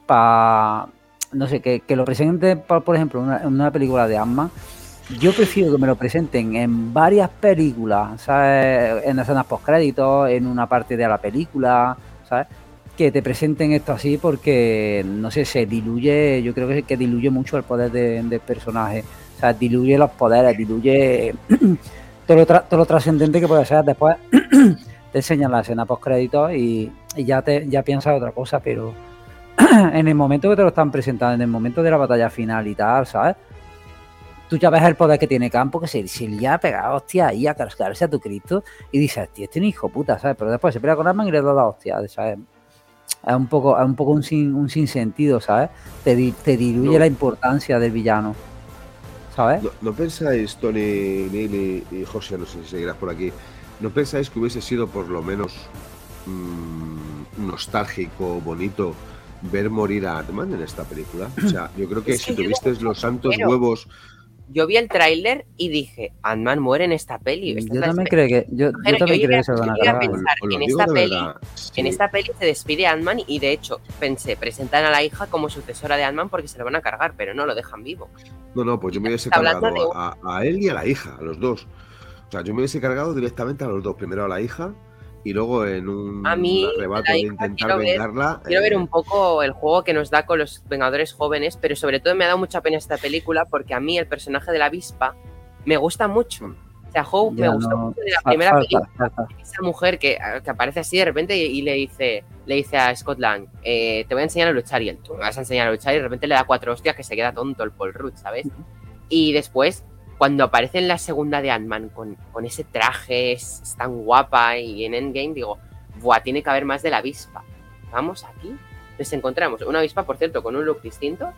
para, no sé, que, que lo presenten, por ejemplo, en una, en una película de Ant-Man, yo prefiero que me lo presenten en varias películas, ¿sabes? En escenas postcréditos, en una parte de la película, ¿sabes? Que te presenten esto así porque, no sé, se diluye, yo creo que, que diluye mucho el poder de- del personaje. O sea, diluye los poderes, diluye todo lo, lo trascendente que puede ser. Después te enseñan la escena postcréditos y, ya, te, ya piensas otra cosa, pero en el momento que te lo están presentando, en el momento de la batalla final y tal, ¿sabes? Tú ya ves el poder que tiene Campo, que se, se le ha pegado hostia ahí a cargarse a tu Cristo y dices, tío, este es hijo puta, ¿sabes? Pero después se pelea con Arman y le da la hostia, ¿sabes? Es un poco, es un poco un, sin, un sinsentido, ¿sabes? Te, te diluye No. la importancia del villano. ¿sabes? ¿No, no pensáis, Tony, Neil y, y José, no sé si seguirás por aquí, ¿no pensáis que hubiese sido por lo menos mm, nostálgico, bonito, ver morir a Ant-Man en esta película? O sea, yo creo que Es que si yo tuviste no los santos huevos Yo vi el tráiler y dije, Ant-Man muere en esta peli. Esta Yo es también creo que, yo, yo también yo creo llegué- que se lo van a yo llegué a cargar. pensar- os lo en esta peli- sí. En esta peli se despide Ant-Man y de hecho pensé, presentan a la hija como sucesora de Ant-Man porque se lo van a cargar, pero no lo dejan vivo. No, no, pues yo me hubiese cargado de a, a él y a la hija, a los dos. O sea, yo me hubiese cargado directamente a los dos. Primero a la hija y luego en un A mí, arrebato de intentar quiero ver- vengarla. Quiero ver eh, un poco el juego que nos da con los Vengadores jóvenes, pero sobre todo me ha dado mucha pena esta película porque a mí el personaje de la avispa me gusta mucho. O sea, Hope Ya me gustó no- mucho de la primera falta, película. falta. Esa mujer que, que aparece así de repente y, y le dice le dice a Scott Lang, eh, te voy a enseñar a luchar y él, tú me vas a enseñar a luchar y de repente le da cuatro hostias que se queda tonto el Paul Rudd, ¿sabes? Y después, cuando aparece en la segunda de Ant-Man con, con ese traje, es, es tan guapa y en Endgame digo, buah, tiene que haber más de la avispa. Vamos aquí, nos encontramos una avispa, por cierto, con un look distinto,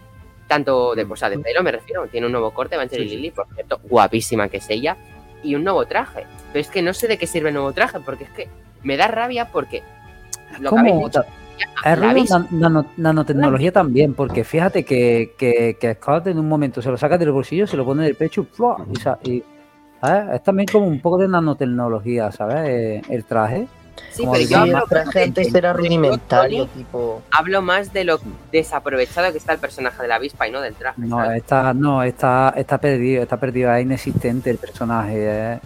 tanto de, o sea, de pelo me refiero, tiene un nuevo corte, Evangeline Sí, sí. Lilly, por cierto, guapísima que es ella, y un nuevo traje. Pero es que no sé de qué sirve el nuevo traje, porque es que me da rabia porque lo que habéis dicho, Nan- nano- nanotecnología también, porque fíjate que, que, que Scott en un momento se lo saca del bolsillo, se lo pone en el pecho y, sa- y, ¿sabes? es también como un poco de nanotecnología, ¿sabes? Eh, El traje. sí, como pero de- yo Sí, hablo, el traje antes era rudimentario, tipo. hablo más de lo desaprovechado que está el personaje de la avispa y no del traje. No, ¿sabes? está, no, está, está perdido, está perdido, es inexistente el personaje,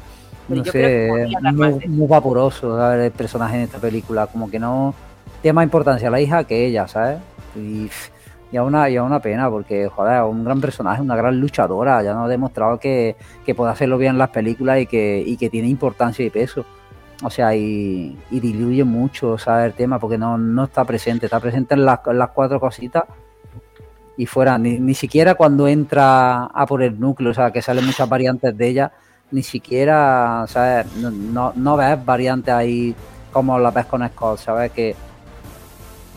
Pero no sé, muy, muy vaporoso ¿sabes? el personaje en esta película, como que no tiene más importancia la hija que ella, ¿sabes? Y, y a una, y a una pena, porque, joder, es un gran personaje, una gran luchadora, ya nos ha demostrado que, que puede hacerlo bien en las películas y que, y que tiene importancia y peso. O sea, y, y diluye mucho, ¿sabes? El tema, porque no, no está presente, está presente en las, las cuatro cositas y fuera, ni, ni siquiera cuando entra a por el núcleo, o sea, que salen muchas variantes de ella, ni siquiera, ¿sabes? No, no, ves variantes ahí como las ves con Scott, ¿sabes? Que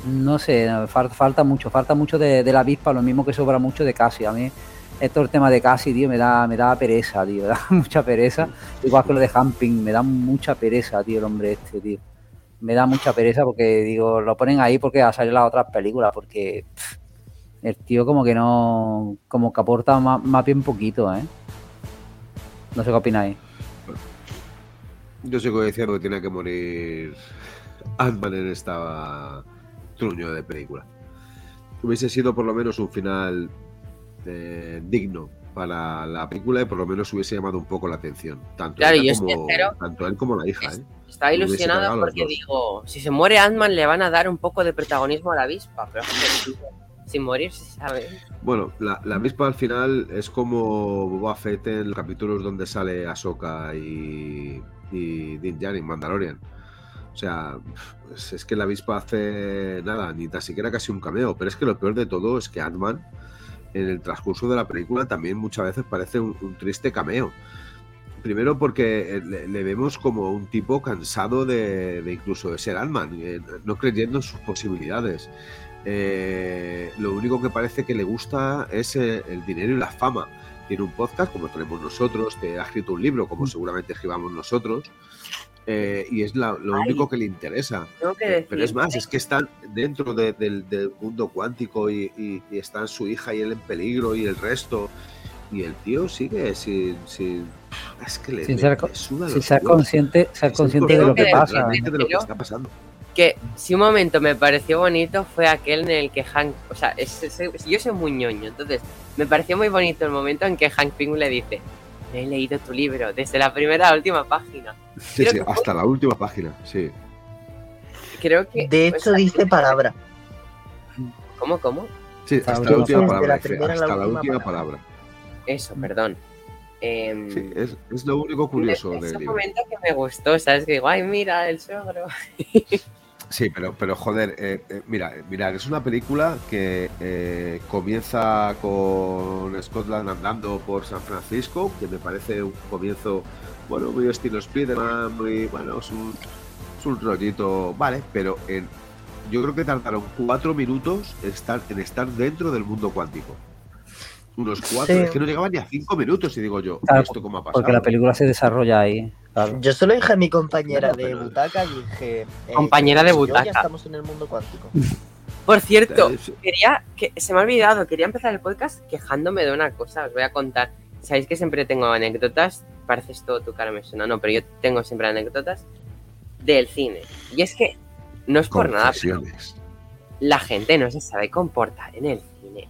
no sé, falta, mucho, falta mucho de, de la avispa, lo mismo que sobra mucho de Cassie. A mí, esto el tema de Cassie, tío, me da, me da pereza, tío, me da mucha pereza. Igual que lo de Hamping, me da mucha pereza, tío, el hombre este, tío. Me da mucha pereza porque, digo, lo ponen ahí porque a salir las otras películas, porque el tío como que no, como que aporta más, más bien poquito, ¿eh? No sé qué opináis. Yo sigo diciendo que tiene que morir Ant-Man en esta truño de película. Hubiese sido por lo menos un final eh, digno para la película y por lo menos hubiese llamado un poco la atención. Tanto, Claro, estoy como, tanto él como la hija. ¿eh? Estaba Me hubiese ilusionado porque digo, si se muere Ant-Man le van a dar un poco de protagonismo a la avispa, pero es sin morir se sabe. Bueno, la, la misma al final es como Boba Fett en los capítulos donde sale Ahsoka y, y Din Djarin, Mandalorian. O sea, pues es que la avispa hace nada, ni tan siquiera casi un cameo. Pero es que lo peor de todo es que Ant-Man, en el transcurso de la película, también muchas veces parece un, un triste cameo. Primero porque eh, le, le vemos como un tipo cansado de, de incluso de ser Ant-Man, eh, no creyendo en sus posibilidades. Eh, lo único que parece que le gusta es eh, el dinero y la fama. Tiene un podcast como tenemos nosotros, te ha escrito un libro como seguramente escribamos nosotros, eh, y es la- lo Ay. único que le interesa. Tengo que Eh, decir, Pero es más, es que están dentro de- del, del mundo cuántico y, y- y están su hija y él en peligro y el resto. Y el tío sigue sin. sin- es que le, Sin ser, le suda sin ser consciente, ser consciente de lo que consciente pasa. realmente de lo que está pasando. que si un momento me pareció bonito fue aquel en el que Hank, o sea, es- es- yo soy muy ñoño, entonces me pareció muy bonito el momento en que Hank Pym le dice, he leído tu libro desde la primera a la última página. Sí, Creo sí, fue- hasta la última página, sí. Creo que... De o hecho, sea, dice palabra. ¿Cómo, cómo? Sí, Hasta hasta la la última palabra. la Hasta la última última palabra. palabra. Eso, perdón. Em, Sí, es, es lo único curioso es del un momento que me gustó, ¿sabes? Que digo, ay, mira, el suegro. Sí, pero, pero joder, eh, eh, mira, mira, es una película que eh, comienza con Scotland andando por San Francisco, que me parece un comienzo, bueno, muy estilo Spiderman, muy, bueno, es un, es un rollito, vale, pero en, yo creo que tardaron cuatro minutos en estar, en estar dentro del mundo cuántico. Unos cuatro. Sí. Es que no llegaban ni a cinco minutos y digo yo, Claro, ¿esto cómo ha pasado? Porque la película se desarrolla ahí. Claro. Yo solo dije a mi compañera de butaca y dije. eh, Compañera de yo butaca. Ya estamos en el mundo cuántico. Por cierto, quería que se me ha olvidado, quería empezar el podcast quejándome de una cosa, os voy a contar. Sabéis que siempre tengo anécdotas, pareces todo tu cara me suena, no, pero yo tengo siempre anécdotas del cine. Y es que no es por nada, pero la gente no se sabe comportar en el cine.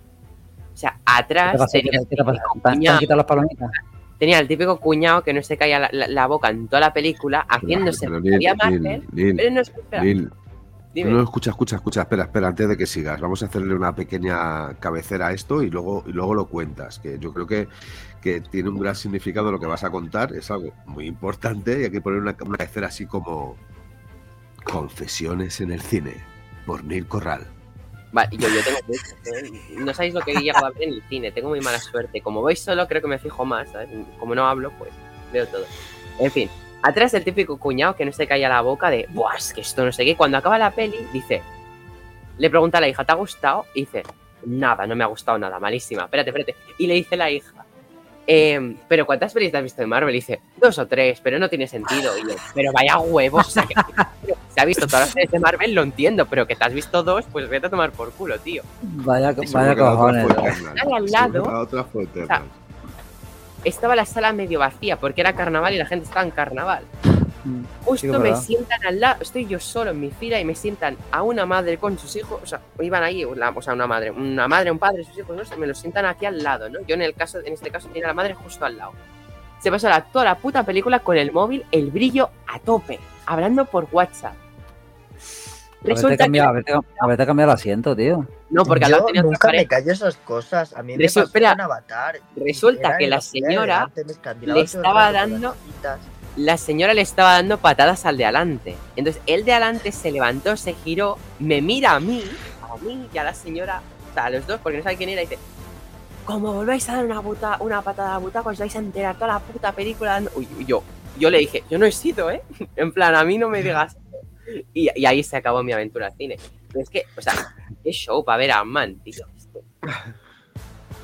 O sea, ¿Qué atrás te pasa? ¿Qué te- qué pasa? típico ¿Te han- quitado las palomitas? Tenía el típico cuñado que no se caía la, la- la boca en toda la película, haciéndose Pero, Lil, Marvel, Lil, Lil, pero no Lil, dime. No, no, escucha, escucha, escucha. Espera, espera, antes de que sigas. Vamos a hacerle una pequeña cabecera a esto y luego, y luego lo cuentas. Que yo creo que, que tiene un gran significado lo que vas a contar. Es algo muy importante y hay que poner una, una cabecera así como Confesiones en el cine. Por Neil Corral. Vale, yo, yo tengo ¿eh? No sabéis lo que he llegado a ver en el cine, tengo muy mala suerte. Como voy solo, creo que me fijo más, ¿sabes? Como no hablo, pues veo todo. En fin, atrás el típico cuñado que no se calla la boca de, ¡buah, es que esto no sé qué! Cuando acaba la peli, dice, le pregunta a la hija, ¿te ha gustado? Y dice, nada, no me ha gustado nada, malísima, espérate, espérate. Y le dice la hija, "Em, ¿pero cuántas pelis has visto de Marvel? Y dice, dos o tres, pero no tiene sentido. Y yo, pero vaya huevos, o sea, que se ha visto todas las pelis de Marvel, lo entiendo, pero que te has visto dos, pues vete a tomar por culo, tío. Vaya, vaya la cojones. Ahí al lado- La otra fue estaba la sala medio vacía porque era carnaval y la gente estaba en carnaval. Mm, Justo Sí, me sientan al lado, estoy yo solo en mi fila y me sientan a una madre con sus hijos, o sea, iban ahí, la- o sea, una madre, una madre, un padre, sus hijos, no sé, me los sientan aquí al lado, ¿no? Yo en el caso, en este caso tenía la madre justo al lado. Se pasó la, toda la puta película con el móvil, el brillo a tope, hablando por WhatsApp. Haberte Resulta cambiado, que, haberte, haberte cambiado el asiento, tío. no, porque Yo tenía nunca me callo esas cosas. A mí me Resu- pasó espera, con Avatar. resulta que la señora delante, le estaba dando- la señora le estaba dando patadas al de adelante. Entonces, el de adelante se levantó, se giró, me mira a mí, a mí y a la señora, o sea, a los dos, porque no sabe quién era, y dice, como volváis a dar una, buta, una patada a butaca, os vais a enterar toda la puta película. dando-". Uy, uy, yo, yo le dije, yo no he sido, ¿eh? En plan, a mí no me digas. Y, y ahí se acabó mi aventura al cine. Pero es que, o sea, qué show para ver a Ant-Man, tío.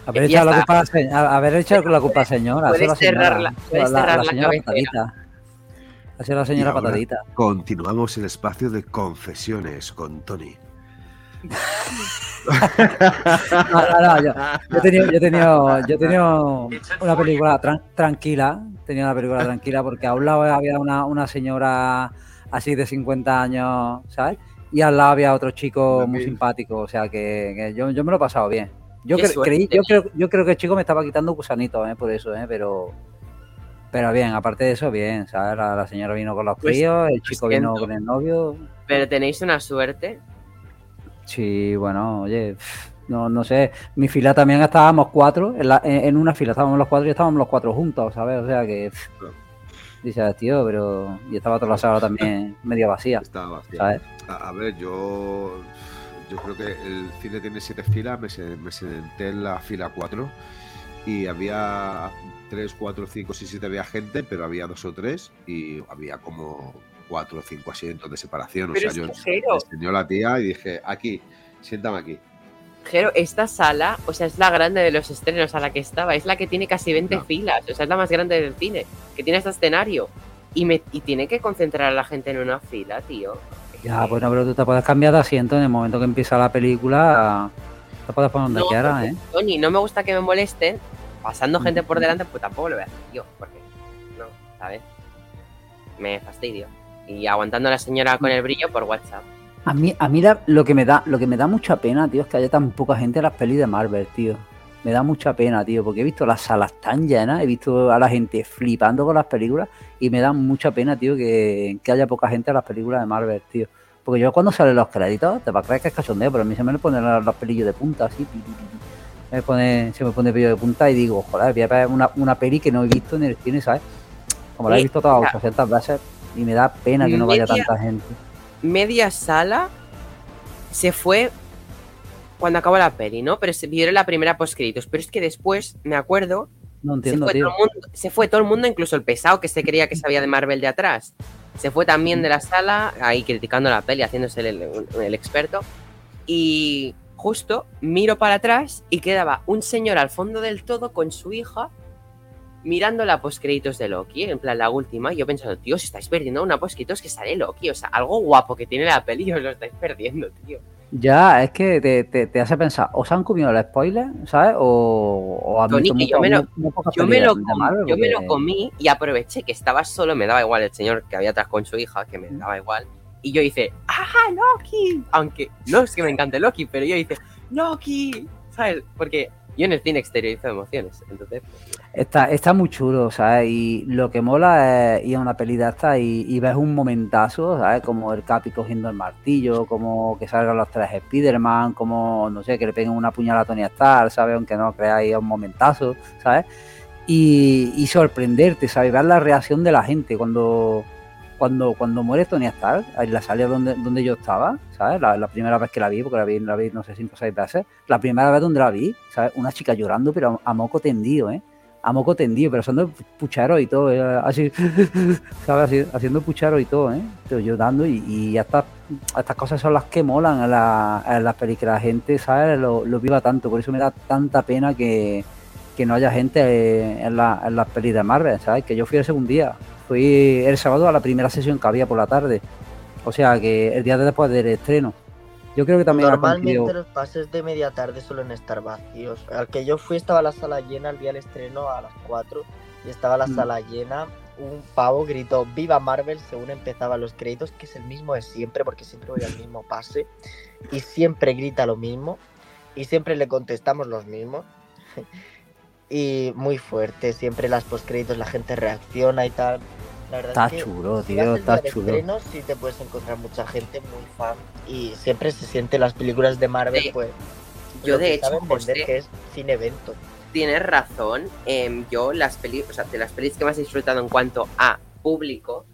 Haber Ya echado la culpa la haber la culpa la señora. Puedes la señora. cerrarla- puedes cerrar la señora patadita. Ha sido la señora patadita. Continuamos el espacio de confesiones con Tony. No, no, no, yo, yo he tenido, yo he tenido, yo he tenido una película tran- tranquila, tenía una película tranquila porque a un lado había una, una señora así de 50 años, ¿sabes? Y al lado había otro chico muy simpático, o sea que, que yo, yo me lo he pasado bien. Yo, cre- creí, yo, creo, yo creo que el chico me estaba quitando gusanitos, ¿eh? Por eso, ¿eh? Pero, pero bien, aparte de eso, bien, ¿sabes? La, la señora vino con los Pues, críos, el chico vino con el novio, Pero tenéis una suerte. Sí, bueno, oye, no, no sé, mi fila también estábamos cuatro, en, la- en- en una fila estábamos los cuatro y estábamos los cuatro juntos, ¿sabes? O sea que, Claro. Dices, tío, pero... Y estaba toda la sala también medio vacía, Estaba vacía. ¿sabes? A, a ver, yo, yo creo que el cine tiene siete filas, me, se- me senté en la fila 4 y había 3, 4, 5, 6, 7 había gente, pero había dos o tres y había como 4 o 5 asientos de separación. O Pero sea, es yo enseñó la tía y dije, aquí, siéntame aquí. Jero, esta sala, o sea, es la grande de los estrenos a la que estaba, es la que tiene casi 20 No. filas, o sea, es la más grande del cine, que tiene este escenario. Y, me, y tiene que concentrar a la gente en una fila, tío. Ya, bueno, pero tú te puedes cambiar de asiento en el momento que empieza la película, te puedes poner donde No, quieras, ¿eh? Tony, no me gusta que me molesten pasando gente por delante, pues tampoco lo voy a hacer yo, porque no, ¿sabes? Me fastidio. Y aguantando a la señora con el brillo por WhatsApp. A mí, a mí la- lo, que me da, lo que me da mucha pena, tío, es que haya tan poca gente en las pelis de Marvel, tío. Me da mucha pena, tío, porque he visto las salas tan llenas, he visto a la gente flipando con las películas y me da mucha pena, tío, que, que haya poca gente en las películas de Marvel, tío. Porque yo cuando salen los créditos, te vas a creer que es cachondeo, pero a mí se me ponen los, los pelillos de punta, así. pi, pi, pi, pi. Me pone, se me pone pelillo de punta y digo, joder, voy a ver una, una peli que no he visto en el cine, ¿sabes? Como la he visto todas mira. 800 veces y me da pena que no vaya tanta gente. Media sala se fue cuando acabó la peli, ¿no? Pero se vieron la primera postcréditos. Pero es que después, me acuerdo, No se entiendo, fue, tío. todo el mundo, se fue todo el mundo, incluso el pesado que se creía que sabía de Marvel de atrás. Se fue también de la sala, ahí criticando la peli, haciéndose el, el experto. Y, justo miro para atrás y quedaba un señor al fondo del todo con su hija mirando la postcréditos de Loki, en plan la última, yo pensando, tío, si estáis perdiendo una postcréditos que sale Loki, o sea, algo guapo que tiene la peli os lo estáis perdiendo, tío. Ya, es que te, te, te hace pensar, o se han comido el spoiler, ¿sabes? O, o han Tony, visto que yo me lo- muy- muy Yo me, lo yo me lo comí y aproveché que estaba solo, me daba igual el señor que había atrás con su hija, que me daba igual. Y yo hice, ¡ah, Loki! Aunque no es que me encante Loki, pero yo hice, ¡Loki! ¿Sabes? Porque yo en el cine exteriorizo emociones. Entonces, Está, está muy chulo, ¿sabes? Y lo que mola es ir a una peli de esta y, y ves un momentazo, ¿sabes? Como el Capi cogiendo el martillo, como que salgan los tres Spider-Man, como, no sé, que le peguen una puñalada a Tony Stark, ¿sabes? Aunque no creáis, un momentazo, ¿sabes? Y, sorprenderte, ¿sabes? Ver la reacción de la gente cuando, cuando, cuando muere Tony Stark, en la salida donde, donde yo estaba, ¿sabes? La, la primera vez que la vi, porque la vi, la vi, no sé, cinco o seis veces, la primera vez donde la vi, ¿sabes? Una chica llorando, pero a moco tendido, ¿eh? A moco tendido, pero haciendo pucharo y todo, así, ¿sabes? Haciendo pucharo y todo, ¿eh? Pero llorando y, y estas, estas cosas son las que molan en, la, las que la gente, ¿sabes? Lo, lo viva tanto, por eso me da tanta pena que, que no haya gente en, en las pelis de Marvel, ¿sabes? Que yo fui el segundo día, fui el sábado a la primera sesión que había por la tarde, o sea que el día de después del estreno. Yo creo que también Normalmente los pases de media tarde suelen estar vacíos. Al que yo fui estaba la sala llena el día del estreno a las 4 y estaba la Mm. sala llena. Un pavo gritó Viva Marvel según empezaban los créditos, que es el mismo de siempre porque siempre voy al mismo pase y siempre grita lo mismo y siempre le contestamos los mismos. y muy fuerte, siempre las postcréditos la gente reacciona y tal. La verdad Está es que chulo, tío, está chulo. estreno, sí te puedes encontrar mucha gente muy fan y siempre se siente las películas de Marvel, Sí. pues. Yo, de hecho, que es cine evento. tienes razón. em, yo, las pelis, o sea, de las pelis que más he disfrutado en cuanto a público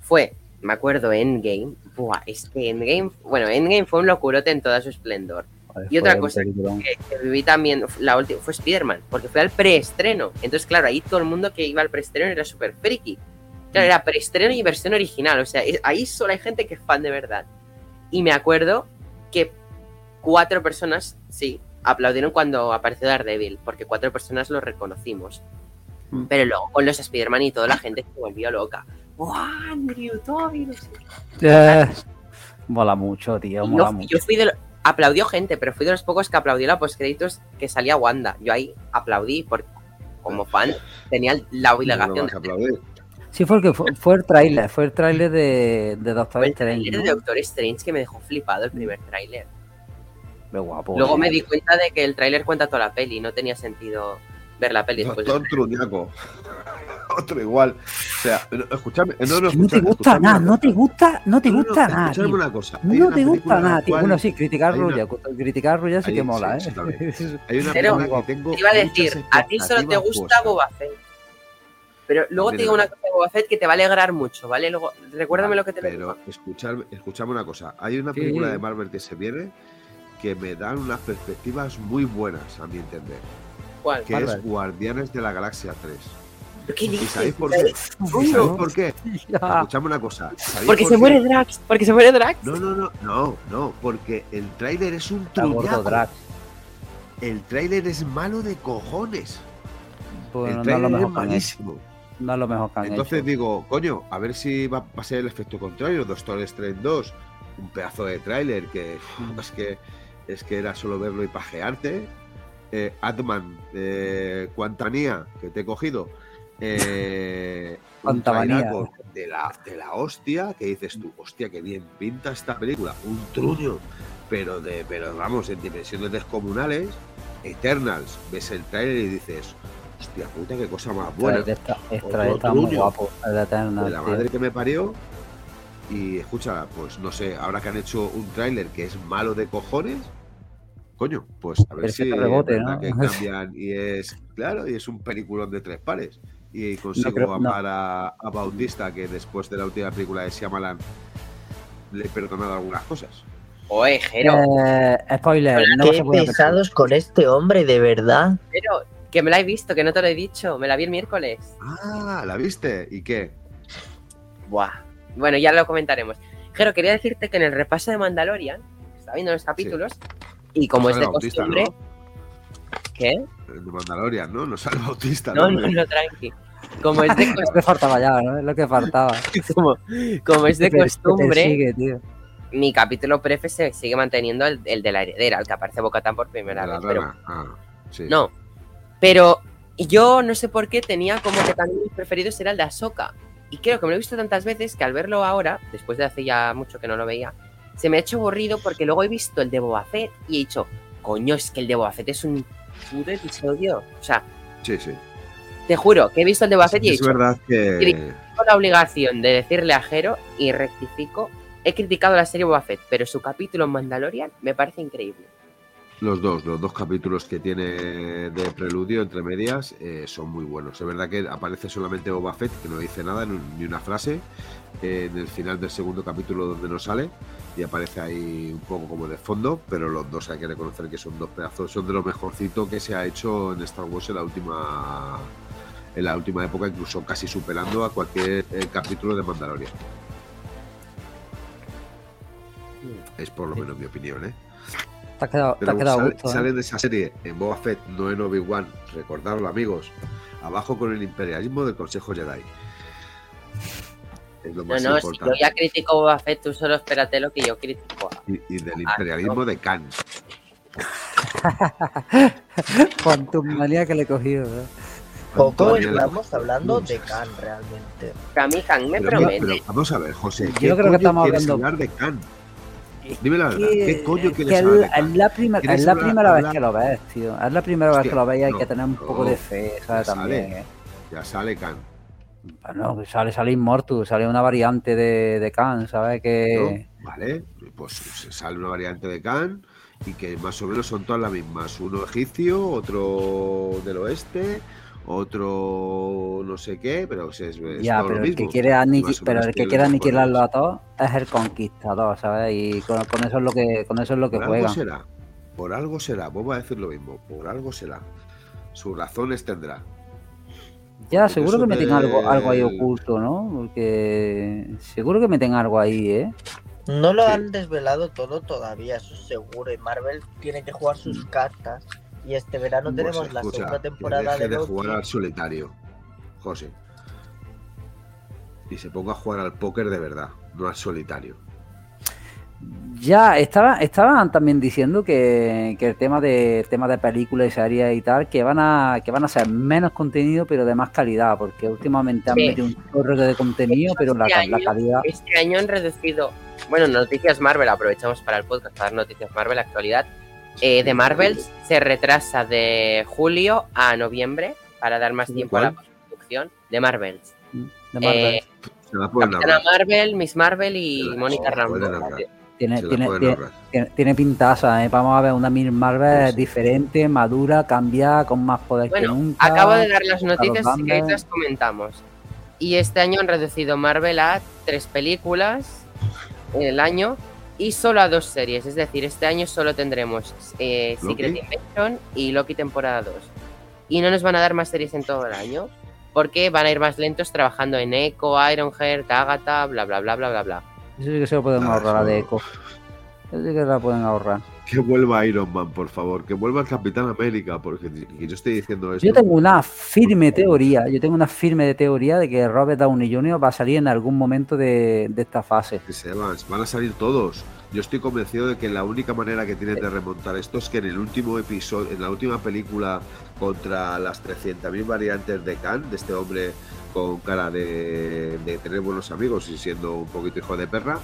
fue, me acuerdo, Endgame. Buah, es que Endgame, bueno, Endgame fue un locurote en toda su esplendor. Y otra cosa que viví también, la última, fue Spider-Man, porque fue al preestreno. Entonces, claro, ahí todo el mundo que iba al preestreno era súper friki. Claro, era preestreno y versión original. O sea, ahí solo hay gente que es fan de verdad. Y me acuerdo que cuatro personas, sí, aplaudieron cuando apareció Daredevil, porque cuatro personas lo reconocimos. Mm. Pero luego con los Spider-Man y toda la gente se volvió loca. ¡Wow, Andrew, Toby! No sé qué. Eh, mola mucho, tío, mola yo, mucho. yo fui de lo- aplaudió gente, pero fui de los pocos que aplaudió la postcréditos que salía Wanda. Yo ahí aplaudí porque como fan tenía la No obligación vas a aplaudir. Sí, fue, el que fue, fue el tráiler, fue el tráiler de, de Doctor el Strange. tráiler ¿no? de Doctor Strange que me dejó flipado el primer tráiler. Qué guapo. Luego eh. me di cuenta de que el tráiler cuenta toda la peli, no tenía sentido ver la peli después. Doctor Truñaco. Otro igual. O sea, no, escúchame. No, no, Que no te gusta escuchadme nada, no te gusta, no te No, no, gusta nada. escuchadme una cosa. No una te gusta nada, tío. Bueno, sí, criticar hay una- Rulla. Criticar Rulla sí que sí, mola, eso ¿eh? Hay una Pero- película que tengo Te iba a decir, a ti solo te gusta. Boba Fett. Pero luego te digo una cosa de Boba Fett que te va a alegrar mucho, ¿vale? Luego, recuérdame lo que te Pero escuchadme, escuchadme una cosa. Hay una Sí. película de Marvel que se viene que me dan unas perspectivas muy buenas, a mi entender. ¿Cuál? Que Marvel. es Guardianes de la Galaxia 3. ¿Qué ¿Y sabéis por qué? ¿Y Uy, sabéis por qué? Ya. Escuchadme una cosa. ¿sabéis Porque por se qué? muere Drax, porque se muere Drax. No, no, no, no, no, porque el tráiler es un truñaco. Drax. El tráiler es malo de cojones. Pues el no es lo tráiler es malísimo. No es lo mejor que han Entonces hecho. digo, coño, a ver si va, va a ser el efecto contrario. Doctor Strange 2, un pedazo de tráiler que Mm. es que es que era solo verlo y pajearte. Eh, Atman, eh, Quantanía, que te he cogido. Eh, un de la, de la hostia, que dices tú, hostia, que bien pinta esta película. Un truño, pero de, pero vamos, en dimensiones descomunales. Eternals, ves el tráiler y dices, hostia puta, qué cosa más buena. Está muy guapo. De la madre que me parió. Y escucha, pues no sé, ahora que han hecho un tráiler que es malo de cojones, coño, pues a ver Pero si rebote, ¿no? que cambian y es, claro, y es un peliculón de tres pares. Y consigo creo- no. amar a, a Bautista, que después de la última película de Shyamalan le he perdonado algunas cosas. Oye, Jero, Eh, spoiler, no Qué pesados con este hombre, de verdad. pero que me la he visto, que no te lo he dicho, me la vi el miércoles. Ah, ¿la viste? ¿Y qué? Buah. Bueno, ya lo comentaremos. Jero, quería decirte que en el repaso de Mandalorian, estaba viendo los capítulos, Y como No es de Bautista, costumbre. ¿Qué? El de Mandalorian, ¿no? No sale Bautista. No, no, no, tranqui. Como es de costumbre. que faltaba ya, ¿no? Es lo que faltaba. como, como es de costumbre, sigue, tío. mi capítulo prefe se sigue manteniendo el, el de la heredera, el que aparece Bocatán por primera La vez. Pero. Ah, sí. no. Pero yo no sé por qué tenía como que también mis preferidos era el de Ahsoka. Y creo que me lo he visto tantas veces que al verlo ahora, después de hace ya mucho que no lo veía, se me ha hecho aburrido porque luego he visto el de Boba Fett y he dicho, coño, es que el de Boba Fett es un puto episodio. O sea, Sí, sí. te juro que he visto el de Boba Fett y he Es dicho, verdad que. tengo la obligación de decirle a Jero y rectifico. He criticado la serie Boba Fett, pero su capítulo en Mandalorian me parece increíble. Los dos, los dos capítulos que tiene de preludio entre medias eh, son muy buenos. Es verdad que aparece solamente Boba Fett, que no dice nada, ni una frase, eh, en el final del segundo capítulo donde no sale, y aparece ahí un poco como de fondo, pero los dos hay que reconocer que son dos pedazos, son de lo mejorcito que se ha hecho en Star Wars en la última en la última época, incluso casi superando a cualquier eh, capítulo de Mandalorian. Es por lo menos mi opinión, ¿eh? Te has quedado, te Pero has quedado a sale- gusto. ¿eh? salen de esa serie en Boba Fett, no en Obi-Wan. Recordarlo, amigos. Abajo con el imperialismo del Consejo Jedi. Es lo No, más no, si yo importante. ya critico Boba Fett, tú solo espérate lo que yo critico. Y, y del imperialismo de Khan. Con manía que le he cogido. ¿eh? Poco estamos la- hablando no, de Khan realmente. Que a mí Han me pero, promete. pero vamos a ver, José. Yo ¿qué creo que estamos quieres hablando- hablar de Khan? Dime la verdad. ¿Qué coño que hablar de es Khan? la, primera ¿Quieres es la primera vez que lo ves, tío. Es la primera vez que lo ves y hay que tener un poco de fe, ¿sabes? También. ¿eh? Ya sale Khan. Bueno, que sale, sale Immortus, sale una variante de, de Khan, ¿sabes? Que. ¿no? Vale, pues sale una variante de Khan y que más o menos son todas las mismas. Uno egipcio, otro del oeste, otro no sé qué, pero es, es Ya, todo lo pero el que quiere, pero el que quiere aniquilarlo a todos es el conquistador, ¿sabes? Y con, con eso es lo que, con eso es lo que Por algo será, por algo será, vuelvo a decir lo mismo, por algo será. Sus razones tendrá. Ya, porque seguro que meten algo, algo ahí oculto, ¿no? Porque seguro que meten algo ahí, ¿eh? No lo Sí. han desvelado todo todavía, eso es seguro. Y Marvel tiene que jugar sus cartas. Y este verano José, tenemos la escucha, segunda que temporada deje de jugar al solitario, José. Y se ponga a jugar al póker de verdad, no al solitario. Ya, estaba, estaban también diciendo que, que el tema de tema de películas y series y tal, que van a, que van a ser menos contenido pero de más calidad, porque últimamente han Sí. metido un chorro de contenido, pero la, Este la calidad. Este año han reducido. Bueno, noticias Marvel, aprovechamos para el podcast para dar noticias Marvel, actualidad. Eh, de Marvel se retrasa de julio a noviembre para dar más tiempo a la ¿Cuál? postproducción. De Marvel. de Marvel. Eh, Se la pueden Capitana ahorrar. Marvel, Miss Marvel y Mónica ahorrar. tiene, tiene, tiene, tiene- pintaza, ¿eh? Vamos a ver una Miss Marvel sí. diferente, madura, cambiada, con más poder Bueno, que nunca. Acabo de dar las noticias y que las comentamos. Y este año han reducido Marvel a tres películas en el año y solo a dos series. Es decir, este año solo tendremos eh, Secret. Invasion y Loki temporada 2. Y no nos van a dar más series en todo el año porque van a ir más lentos trabajando en Echo, Ironheart, Agatha, bla, bla, bla, bla, bla, bla. Eso sí que se lo pueden Ah, ahorrar a de Eco. Eso sí que la pueden ahorrar. Que vuelva Iron Man, por favor. Que vuelva el Capitán América, porque que yo estoy diciendo esto. Yo tengo una firme teoría, yo tengo una firme teoría de que Robert Downey Jr. va a salir en algún momento de, de esta fase. Que se van, van a salir todos. Yo estoy convencido de que la única manera que tienen de remontar esto es que en el último episodio, en la última película contra las 300.000 variantes de Khan, de este hombre con cara de, de tener buenos amigos y siendo un poquito hijo de perra,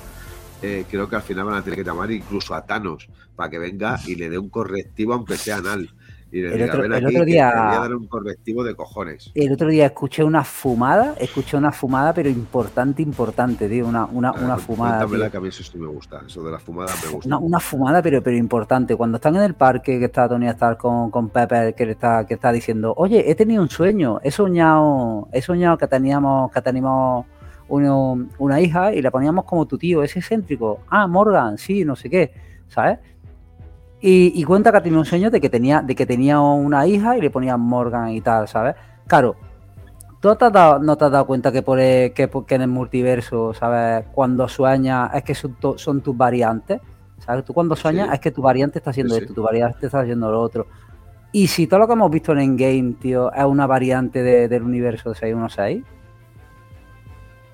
eh, creo que al final van a tener que llamar incluso a Thanos para que venga y le dé un correctivo, aunque sea anal. Y le El diga, otro- ven el aquí, otro que día- te voy a dar un correctivo de cojones. El otro día escuché una fumada, escuché una fumada, pero importante, importante, tío, una, una, Ah, una fumada. tío. que a mí eso sí me gusta. Eso de la fumada me gusta. Una, una fumada, pero, pero importante. Cuando están en el parque, que está Tony Stark con, con Pepper, que le está, que está diciendo, oye, he tenido un sueño, he soñado, he soñado que teníamos, que teníamos uno- una hija y la poníamos como tu tío, es excéntrico. Ah, Morgan, sí, no sé qué, ¿sabes? Y, y cuenta que ha tenido un sueño de que tenía, de que tenía una hija y le ponían Morgan y tal, ¿sabes? Claro, ¿tú te has dado- no te has dado cuenta que, por que, en el multiverso, ¿sabes? Cuando sueñas es que son, to- son tus variantes, ¿Sabes? Tú cuando sueñas Sí. es que tu variante está haciendo Sí, esto, tu variante está haciendo lo otro. Y si todo lo que hemos visto en Endgame, tío, es una variante de- del universo de 616,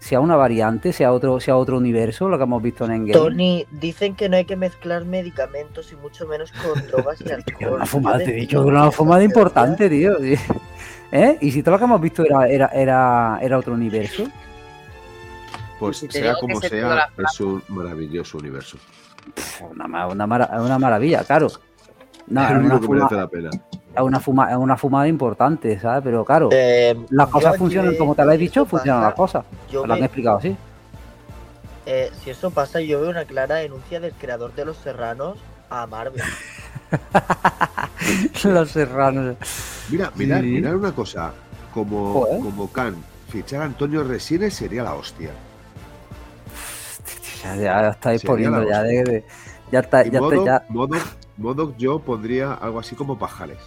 sea una variante, sea otro, sea otro universo, lo que hemos visto en Endgame. Tony, dicen que no hay que mezclar medicamentos y mucho menos con drogas y alcohol. una fumada, te he dicho una fumada importante, tío. ¿Eh? Y si todo lo que hemos visto era, era, era, era otro universo. Pues Si sea como se sea, es un maravilloso universo. Pff, Una, una, mara- una maravilla, claro. No, una, fuma- merece la pena. Es una, fuma- es una fumada importante, ¿sabes? Pero claro, Eh, las cosas funcionan como te lo he dicho, funcionan pasa, las cosas. yo Me lo han explicado así. eh, si eso pasa, yo veo una clara denuncia del creador de Los Serranos a Marvel. Los serranos. Mira, mirad, Sí. mirad una cosa. Como, Joder. como Khan, fichar a Antonio Resines sería la hostia. Ya, ya estáis Sería poniendo ya de, de- ya está, Y ya está Modok, ya Modok- Modok yo pondría algo así como Pajales.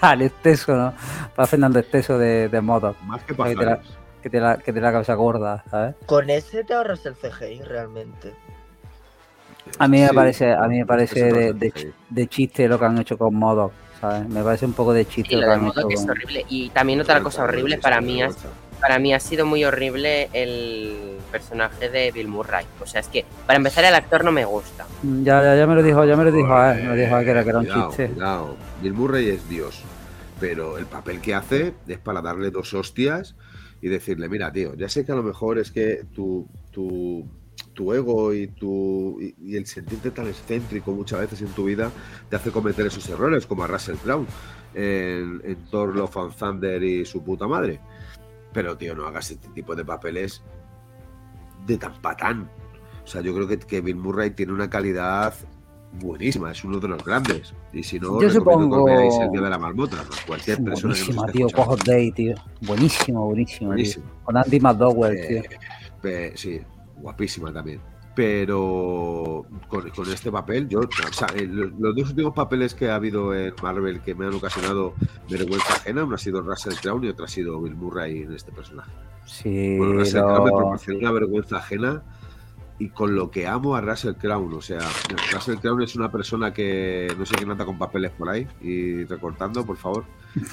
Al exceso, ¿no? Para Fernando exceso de, de modo. Más que Ahí te la- Pajales. Que te la, que te la cabeza gorda, ¿sabes? Con ese te ahorras el CGI realmente. A mí me Sí, parece, a mí me parece de, chiste lo que han hecho con Modoc, ¿sabes? Me parece un poco de chiste Y lo lo que de han hecho que es con... horrible. Y también otra cosa horrible para mí, es. Para mí ha sido muy horrible el personaje de Bill Murray. O sea, es que para empezar el actor no me gusta. Ya, ya, ya me lo dijo, ya me lo dijo a él, me lo dijo a él que era, que era un Cuidado, chiste. Cuidado. Bill Murray es Dios. Pero el papel que hace es para darle dos hostias y decirle, mira, tío, ya sé que a lo mejor es que tu, tu, tu ego y, tu, y, y el sentirte tan excéntrico muchas veces en tu vida te hace cometer esos errores, como a Russell Crowe en, en Thor Love and Thunder y su puta madre. Pero, tío, no hagas este tipo de papeles de tan patán. O sea, yo creo que, que Bill Murray tiene una calidad buenísima, es uno de los grandes. Y si no, Yo supongo- que veáis el día de la marmota. ¿no? Cualquier persona que nos Buenísima, esté tío. Quahog Day, tío. Buenísimo, buenísimo, tío. Con Andy McDowell, Eh, tío. pe- sí, guapísima también. Pero con, con este papel, yo, o sea, el- los dos últimos papeles que ha habido en Marvel que me han ocasionado vergüenza ajena, uno ha sido Russell Crowe y otro ha sido Bill Murray en este personaje. Sí, Bueno, Russell Crowe me proporcionó una vergüenza ajena y con lo que amo a Russell Crowe. O sea, Russell Crowe es una persona que no sé quién anda con papeles por ahí y recortando, por favor.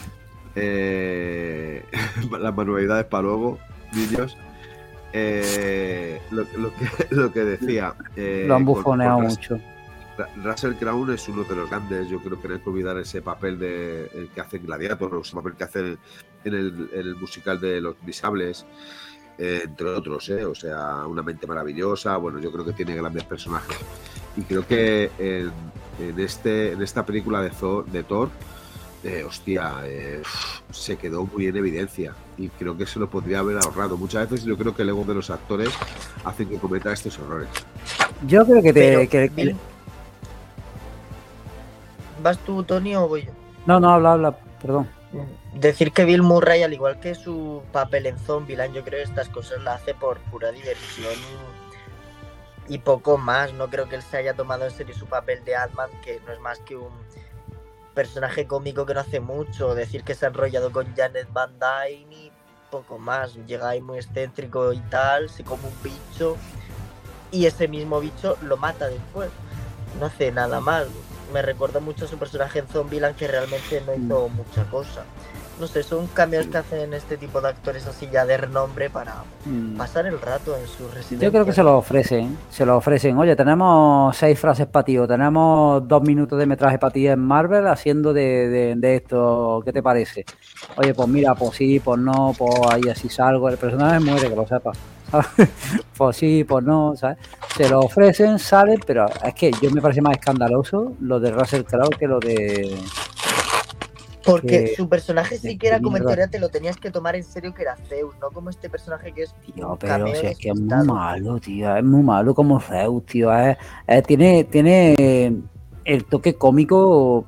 Eh, las manualidades para luego, niños. Eh, lo, lo que, lo que decía. eh, lo han bufoneado con mucho. Russell Crowe es uno de los grandes. Yo creo que no hay que olvidar ese papel de, el que hace en Gladiator, ese papel que hace en, el, en el musical de Los Misables, eh, entre otros. ¿eh? O sea, una mente maravillosa. Bueno, yo creo que tiene grandes personajes. Y creo que en, en este, en esta película de Thor, de Thor eh, hostia, eh, se quedó muy en evidencia. Y creo que se lo podría haber ahorrado. Muchas veces yo creo que el ego de los actores hace que cometa estos errores. Yo creo que te. Pero, que- que- Bill- ¿Vas tú, Tony, o voy yo? No, no, habla, habla, perdón. Decir que Bill Murray, al igual que su papel en Zombieland, yo creo que estas cosas la hace por pura diversión y, y poco más. No creo que él se haya tomado en serio su papel de Ant-Man, que no es más que un personaje cómico que no hace mucho. Decir que se ha enrollado con Janet Van Dyne y poco más. Llega ahí muy excéntrico y tal, se come un bicho y ese mismo bicho lo mata después. No hace nada más. Me recuerda mucho a su personaje en Zombieland que realmente no hizo mucha cosa. No sé, son cambios que hacen este tipo de actores así ya de renombre para Mm. pasar el rato en su residencia. Yo creo que se lo ofrecen, se lo ofrecen. Oye, tenemos seis frases para ti, o tenemos dos minutos de metraje para ti en Marvel haciendo de, de- de esto. ¿Qué te parece? Oye, pues mira, pues sí, pues no, pues ahí así salgo. El personaje muere, que lo sepas. ¿sabes? pues sí, pues no, ¿sabes? Se lo ofrecen, salen, pero es que yo me parece más escandaloso lo de Russell Crowe que lo de. Porque que- su personaje sí que era como en teoría te lo tenías que tomar en serio que era Zeus, no como este personaje que es Tío, pero si es que es muy malo, tío. Es muy malo como Zeus, tío. Es- es- tiene, tiene el toque cómico.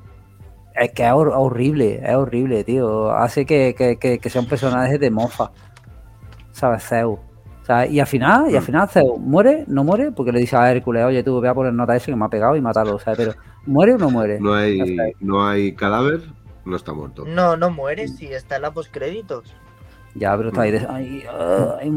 Es que es hor- horrible, es horrible, tío. Hace que, que, que, que sea un personaje de mofa. ¿Sabes? Zeus. ¿Sabes? Y al final, y al Mm. final Zeus muere, no muere, porque le dice a Hércules, oye, tú ve a poner nota ese que me ha pegado y mátalo, ¿sabes? Pero, ¿muere o no muere? No hay, no hay cadáver, no está muerto. No, no muere si está en la postcréditos. Ya, pero está ahí, des- ahí, ah, ahí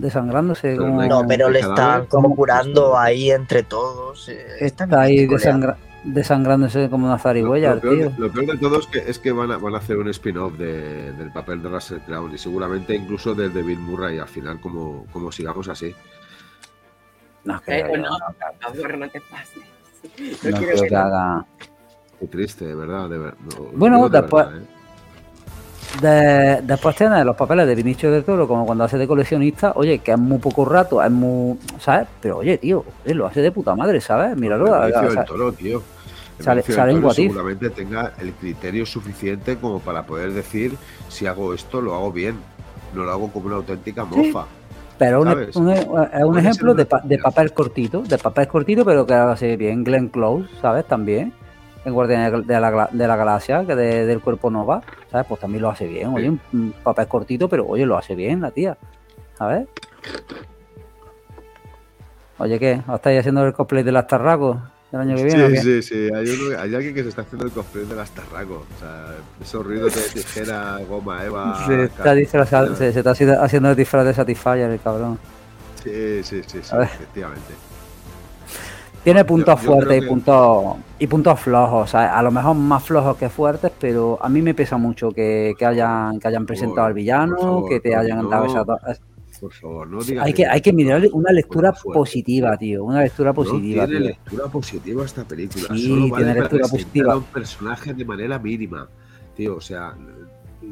desangrándose. Pero como- no pero le están como curando ahí entre todos. eh, Está ahí desangra- desangrándose como una Lo, zarigüeya, lo peor, tío. lo peor de todo es que, es que van, a, van a hacer un spin-off de- del papel de Russell Crowe y seguramente incluso del de Bill Murray al final, como, como sigamos así. No creo, no, no, no te pases. no. Qué triste, de verdad. De ver- no, Bueno, digo de después- verdad, ¿eh? De- después tienes los papeles de Vinicio del Toro, como cuando hace de coleccionista, oye, que es muy poco rato, es muy. ¿Sabes? Pero oye, tío, oye, lo hace de puta madre, ¿sabes? Míralo. Benicio o del Toro, tío. sale- sale en seguramente tenga el criterio suficiente como para poder decir si hago esto lo hago bien, no lo hago como una auténtica Sí. mofa. Pero un- ¿sabes? un- es un ejemplo de, pa- de papel cortito, de papel cortito, pero que hace bien. Glenn Close, ¿sabes? También. En Guardianes de la, de la Galaxia, que de- del cuerpo Nova, ¿sabes? Pues también lo hace bien. Oye, un, un papel cortito, pero oye, lo hace bien la tía, ¿sabes? Oye, ¿qué? ¿Os estáis haciendo el cosplay de las Tarracos del año que viene? Sí, sí, sí. Hay, uno- hay alguien que se está haciendo el cosplay de las Tarraco. O sea, esos ruidos de tijera, goma, Eva. Se está, disfrazado- se, se está haciendo el disfraz de Satisfyer, el cabrón. Sí, sí, sí, sí, efectivamente. Tiene puntos yo fuertes y puntos y puntos flojos, a lo mejor más flojos que fuertes, pero a mí me pesa mucho que, que hayan que hayan presentado al villano, favor, que te hayan no. dado esa do- es- Por favor, no digas. hay que hay que mirarle una lectura positiva, tío, una lectura positiva, no tiene tío. lectura positiva esta película. Sí, Solo tiene lectura positiva. a un personaje de manera mínima. Tío, o sea,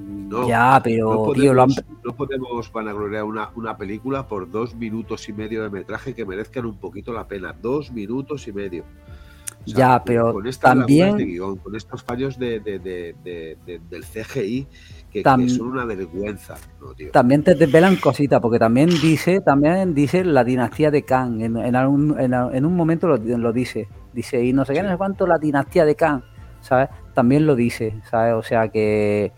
no. ya, pero no tío, lo han- podemos, no podemos vanagloriar una, una película por dos minutos y medio de metraje que merezcan un poquito la pena. Dos minutos y medio. O sea, Ya, pero con estas también- de guion, con estos fallos de, de- de- de- de- del CGI que, que Tam- son una vergüenza. No, tío. también te desvelan cositas, porque también dice, también dice la dinastía de Kang, en, en, algún- en, en un momento lo, lo dice, dice, y no sé qué, no sé cuánto, la dinastía de Kang, ¿sabes? También lo dice, ¿sabes? O sea que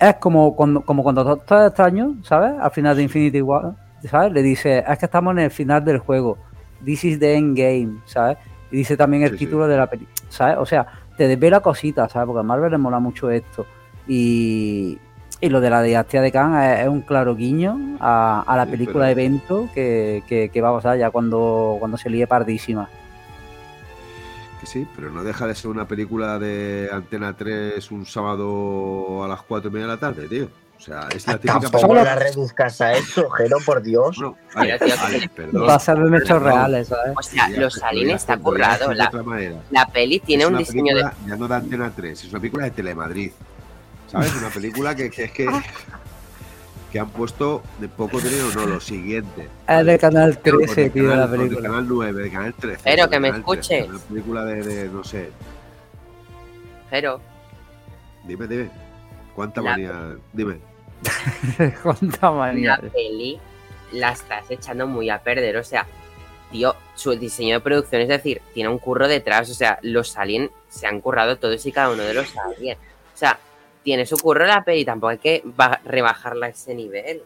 es como cuando, como cuando extraño, ¿sabes? Al final de Infinity War, ¿sabes? Le dice, es que estamos en el final del juego, this is the end game, ¿sabes? Y dice también el Sí, sí. título de la película, ¿sabes? O sea, te desvela cositas, ¿sabes? Porque a Marvel le mola mucho esto. Y, y lo de la dinastía de Khan es, es un claro guiño a, a la Sí, película pero- evento que, que, que va a pasar ya cuando, cuando se líe pardísima. Que sí, pero no deja de ser una película de Antena 3 un sábado a las 4 y media de la tarde, tío. O sea, es la típica Tampoco la reduzcas a eso, Jero, por Dios. Bueno, vale, Mira, tío, vale, perdón. Basado en hechos reales, ¿sabes? O sea, los Salines está currado. de La, otra manera. la peli tiene Es un una diseño de. película Ya no de Antena 3, es una película de Telemadrid. ¿Sabes? Una película que, que es que. que han puesto de poco dinero, no, lo siguiente. Es de Canal Con 13, el tío, canal- la película. canal 9, de canal 13. Pero que me canal 13, escuches. Una película de, de, no sé. Pero Dime, dime. ¿Cuánta La- manía? Dime. Cuánta la manía. peli la estás echando muy a perder. O sea, tío, su diseño de producción, es decir, tiene un curro detrás. O sea, los aliens se han currado todos y cada uno de los aliens. O sea, tiene su curro la peli, tampoco hay que ba- rebajarla a ese nivel.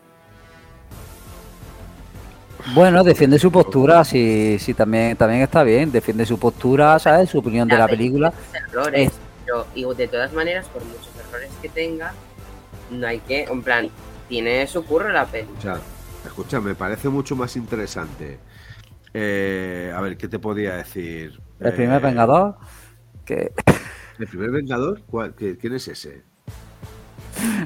Bueno, defiende su postura, sí, sí, también, también está bien. Defiende su postura, ¿sabes? Su opinión de la película. Errores, pero y de todas maneras, por muchos errores que tenga, no hay que, en plan, tiene su curro la peli. O sea, escucha, me parece mucho más interesante. Eh, a ver, ¿qué te podía decir? El primer Eh, Vengador, que ¿El primer Vengador? ¿Cuál- qué- ¿Quién es ese?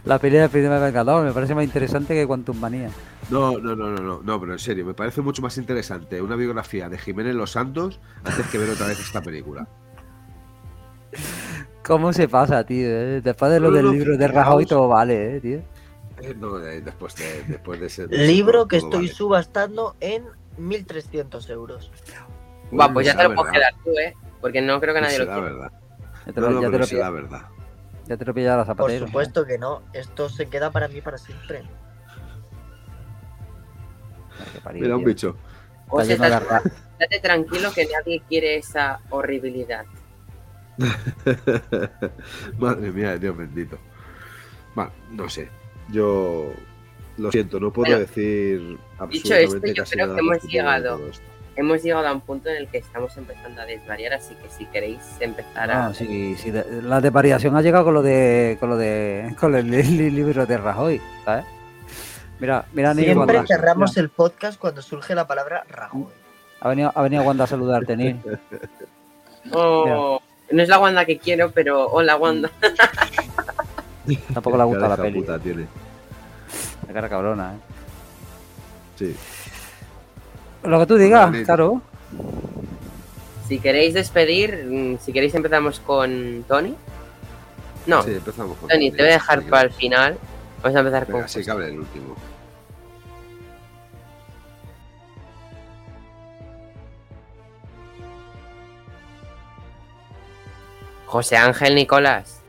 La pelea del primer Vengador me parece más interesante que Quantum Manía. No, no, no, no, no, no, pero en serio, me parece mucho más interesante una biografía de Jiménez Los Santos antes que ver otra vez esta película. ¿Cómo se pasa, tío? eh? Después de lo No, del no, libro de. Rajoy todo vale, eh, tío. Eh, No, eh, después de, después de ese. de Libro que estoy vale. subastando en 1300 euros. Va, pues ya te lo puedes quedar tú, ¿eh? Porque no creo que nadie lo quiera. verdad. Ya te No, lo, no, ya te pero lo será verdad. Ya te lo Por supuesto que no. Esto se queda para mí para siempre. Ay, qué parido, Mira, un tío. bicho. O Está sea, estate, estate tranquilo que nadie quiere esa horribilidad. Madre mía, Dios bendito. Bueno, no sé. Yo lo siento, no puedo Bueno, decir dicho absolutamente esto, yo casi creo nada que hemos llegado. Hemos llegado a un punto en el que estamos empezando a desvariar, así que si queréis empezar a... Ah, sí, sí, de- la de variación ha llegado con lo de con lo de con el, li- li- libro de Rajoy, ¿sabes? Mira, mira, Siempre Wanda. cerramos Mira, el podcast cuando surge la palabra Rajoy. ha, venido, ha venido Wanda a saludarte, Nil. Oh, no es la Wanda que quiero, pero hola Wanda. Tampoco le gusta la de peli. puta tiene. La cara cabrona, ¿eh? Sí. Lo que tú digas, Vale. claro. Si queréis despedir, mm, si queréis empezamos con Tony. No, Sí, empezamos con Tony, te voy a dejar para el final. Vamos a empezar Venga, con... sí, que hable el último. José Ángel Nicolás.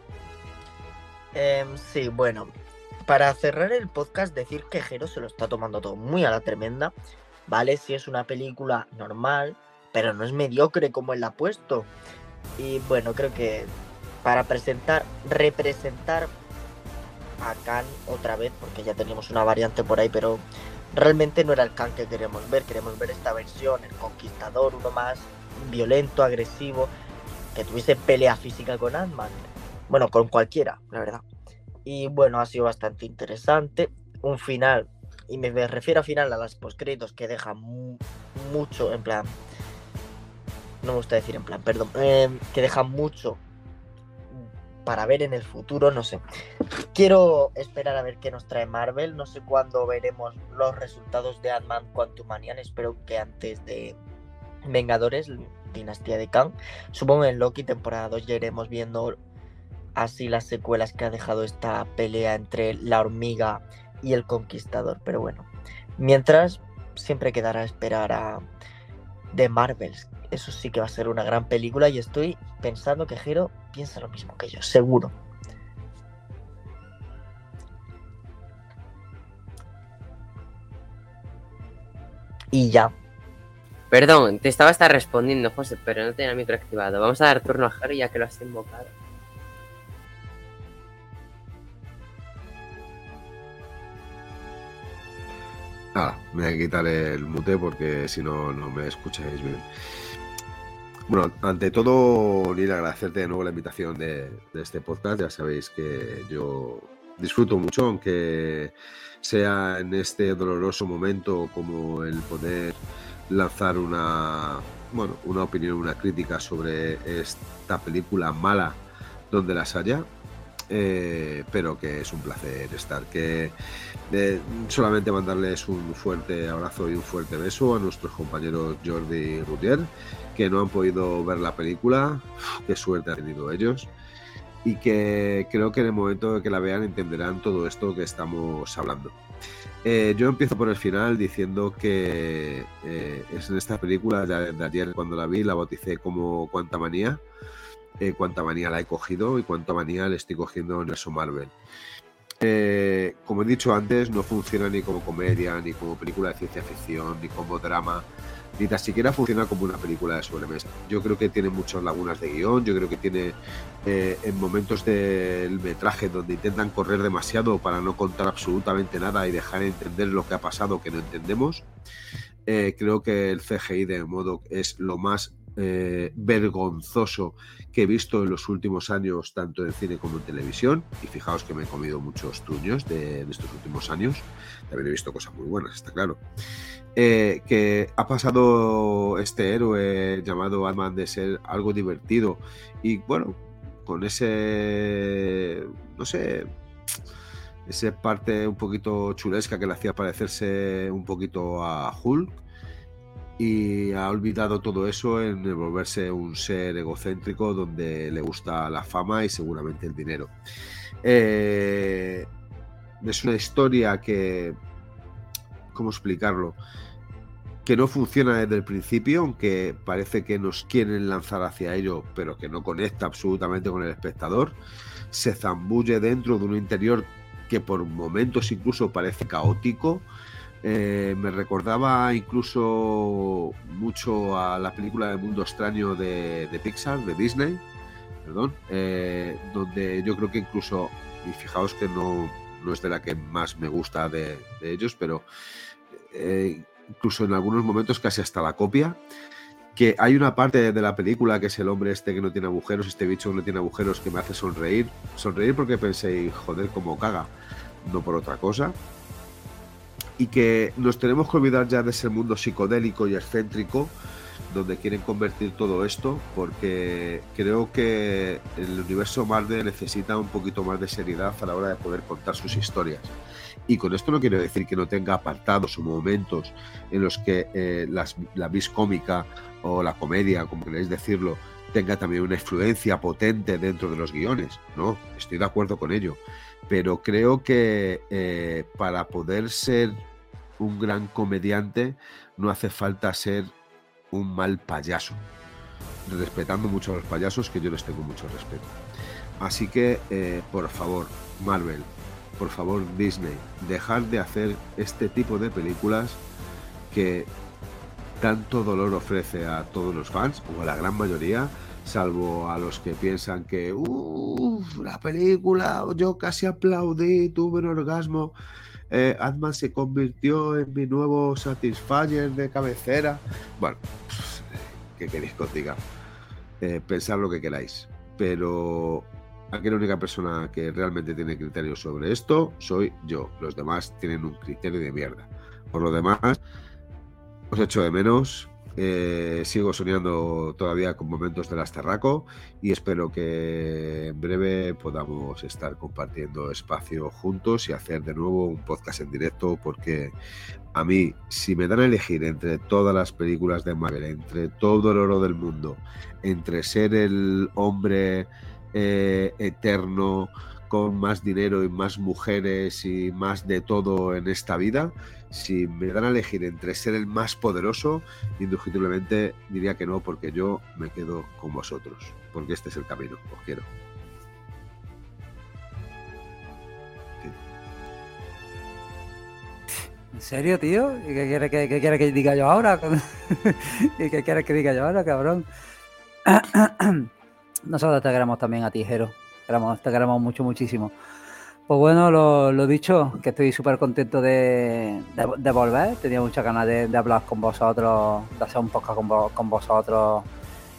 Em, sí, bueno, para cerrar el podcast, decir que Jero se lo está tomando todo muy a la tremenda, ¿vale? Si es una película normal, pero no es mediocre como él la ha puesto. Y bueno, creo que para presentar, representar a Khan otra vez, porque ya teníamos una variante por ahí, pero realmente no era el Khan que queremos ver, queremos ver esta versión, el conquistador, uno más violento, agresivo, que tuviese pelea física con Ant-Man. Bueno, con cualquiera, la verdad. Y bueno, ha sido bastante interesante. Un final, y me refiero a final a las postcréditos que deja mu- mucho, en plan. No me gusta decir en plan, perdón. eh, que deja mucho para ver en el futuro, no sé. Quiero esperar a ver qué nos trae Marvel. No sé cuándo veremos los resultados de Ant-Man Quantumanian. Espero que antes de Vengadores, Dinastía de Kang. Supongo en Loki temporada 2 ya iremos viendo así las secuelas que ha dejado esta pelea entre la hormiga y el conquistador. Pero bueno, mientras siempre quedará esperar a The Marvels. Eso sí que va a ser una gran película y estoy pensando que Hiro piensa lo mismo que yo, seguro. Y ya, Perdón, te estaba hasta respondiendo, José, pero no tenía el micro activado. Vamos a dar turno a Harry ya que lo has invocado. Nada, me voy a quitar el mute porque si no, no me escucháis bien. Bueno, ante todo, Neil, agradecerte de nuevo la invitación de, de este podcast. Ya sabéis que yo disfruto mucho, aunque sea en este doloroso momento como el poder lanzar una, bueno, una opinión, una crítica sobre esta película mala donde las haya. Eh, pero que es un placer estar. Que eh, solamente mandarles un fuerte abrazo y un fuerte beso a nuestros compañeros Jordi y Rutier, que no han podido ver la película. Qué suerte han tenido ellos. Y que creo que en el momento de que la vean entenderán todo esto que estamos hablando. Eh, yo empiezo por el final diciendo que eh, es en esta película de, de ayer cuando la vi, la bauticé como Cuanta Manía. Eh, Cuanta Manía la he cogido y Cuanta Manía le estoy cogiendo en universo Marvel. Eh, como he dicho antes, no funciona ni como comedia, ni como película de ciencia ficción, ni como drama, ni tan siquiera funciona como una película de sobremesa. Yo creo que tiene muchas lagunas de guion, yo creo que tiene eh, en momentos del metraje donde intentan correr demasiado para no contar absolutamente nada y dejar entender lo que ha pasado que no entendemos. Creo que el CGI de modo es lo más eh, vergonzoso que he visto en los últimos años, tanto en cine como en televisión. Y fijaos que me he comido muchos truños de, de estos últimos años. También he visto cosas muy buenas, está claro. Eh, que ha pasado este héroe llamado Ant-Man de ser algo divertido y bueno, con ese, no sé, esa parte un poquito chulesca que le hacía parecerse un poquito a Hulk y ha olvidado todo eso en volverse un ser egocéntrico donde le gusta la fama y seguramente el dinero. Eh, es una historia que, ¿cómo explicarlo? Que no funciona desde el principio, aunque parece que nos quieren lanzar hacia ello, pero que no conecta absolutamente con el espectador. Se zambulle dentro de un interior que por momentos incluso parece caótico. Eh, me recordaba incluso mucho a la película de Mundo Extraño de, Pixar, de Disney, perdón, eh, donde yo creo que incluso, y fijaos que no, no es de la que más me gusta de, de ellos, pero eh, incluso en algunos momentos casi hasta la copia, que hay una parte de la película que es el hombre este que no tiene agujeros, este bicho que no tiene agujeros que me hace sonreír, sonreír porque pensé, joder, cómo caga, no por otra cosa. Y que nos tenemos que olvidar ya de ese mundo psicodélico y excéntrico donde quieren convertir todo esto, porque creo que el universo Marvel necesita un poquito más de seriedad a la hora de poder contar sus historias. Y con esto no quiero decir que no tenga apartados o momentos en los que eh, la vis cómica o la comedia, como queréis decirlo, tenga también una influencia potente dentro de los guiones. No, estoy de acuerdo con ello. Pero creo que eh, para poder ser un gran comediante no hace falta ser un mal payaso. Respetando mucho a los payasos, que yo les tengo mucho respeto. Así que, eh, por favor, Marvel, por favor, Disney, dejar de hacer este tipo de películas que tanto dolor ofrece a todos los fans, o a la gran mayoría, salvo a los que piensan que, uff, la película, yo casi aplaudí, tuve un orgasmo eh, se convirtió en mi nuevo Satisfyer de cabecera. Bueno, pues, ¿qué queréis que diga? Eh, pensad lo que queráis. Pero aquí la única persona que realmente tiene criterio sobre esto soy yo. Los demás tienen un criterio de mierda. Por lo demás, os echo de menos. Eh, sigo soñando todavía con momentos del Asterraco y espero que en breve podamos estar compartiendo espacio juntos y hacer de nuevo un podcast en directo porque a mí, si me dan a elegir entre todas las películas de Marvel, entre todo el oro del mundo, entre ser el hombre eh, eterno con más dinero y más mujeres y más de todo en esta vida, si me dan a elegir entre ser el más poderoso, indiscutiblemente diría que no, porque yo me quedo con vosotros, porque este es el camino, os quiero. ¿En serio, tío? ¿Y qué quieres que, quiere que diga yo ahora? ¿Y qué quieres que diga yo ahora, cabrón? Nosotros te queremos también a ti, Jero. Te queremos mucho, muchísimo. Pues bueno, lo, dicho, que estoy súper contento de, volver. Tenía muchas ganas de, hablar con vosotros, de hacer un podcast con, vosotros